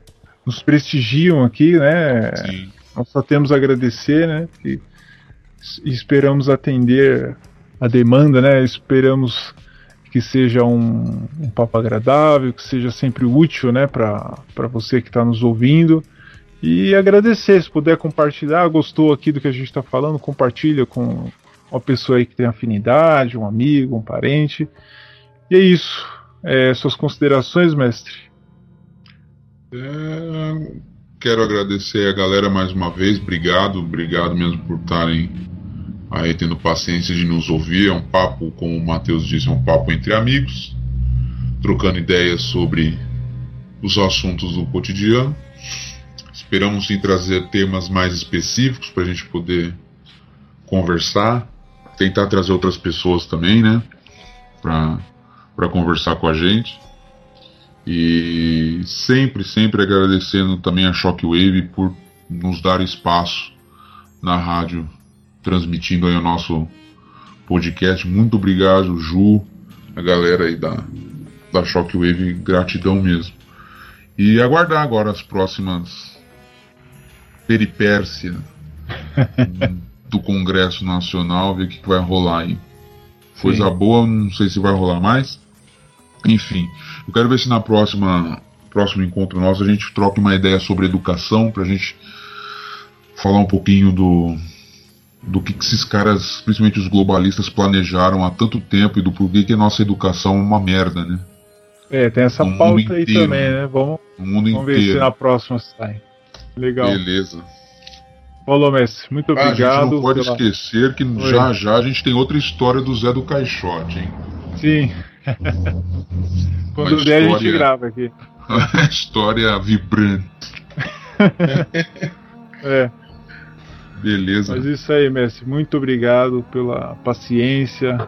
nos prestigiam aqui, né? Sim. Nós só temos a agradecer, né? E esperamos atender a demanda, né? Esperamos que seja um, um papo agradável, que seja sempre útil, né? Para você que está nos ouvindo. E agradecer, se puder compartilhar, gostou aqui do que a gente está falando, compartilha com uma pessoa aí que tem afinidade, um amigo, um parente. E é isso. É, suas considerações, mestre? É, quero agradecer a galera mais uma vez, obrigado, obrigado mesmo por estarem aí tendo paciência de nos ouvir. É um papo, como o Matheus disse, é um papo entre amigos, trocando ideias sobre os assuntos do cotidiano. Esperamos sim trazer temas mais específicos para a gente poder conversar, tentar trazer outras pessoas também, né, para conversar com a gente. E sempre, sempre agradecendo também a Shockwave por nos dar espaço na rádio, transmitindo aí o nosso podcast. Muito obrigado, Ju, a galera aí da, da Shockwave, gratidão mesmo. E aguardar agora as próximas peripécias <laughs> do Congresso Nacional, ver o que, que vai rolar aí. Coisa boa, não sei se vai rolar mais. Enfim, eu quero ver se na próxima próximo encontro nosso a gente troca uma ideia sobre educação pra gente falar um pouquinho do do que, que esses caras, principalmente os globalistas, planejaram há tanto tempo e do porquê que a nossa educação é uma merda, né? É, tem essa O mundo pauta aí inteiro, também, né? Vamos, vamos ver se inteiro. na próxima sai. Legal. Beleza. Falou, mestre. Muito Ah, a gente obrigado. não pode esquecer que Oi. já já a gente tem outra história do Zé do Caixote, hein? Sim. <laughs> Quando Uma der, a gente história- grava aqui. <laughs> história vibrante. <laughs> É, Beleza. mas isso aí, mestre. Muito obrigado pela paciência,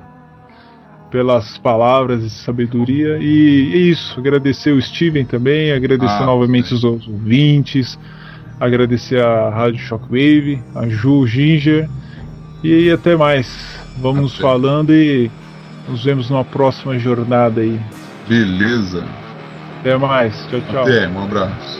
pelas palavras de sabedoria. E é isso. Agradecer o Steven também, agradecer Ah, novamente sim. os ouvintes, agradecer a Rádio Shockwave, a Ju Ginger. E até mais. Vamos Até. falando e nos vemos numa próxima jornada aí. Beleza. Até mais. Tchau, tchau. Até, um abraço.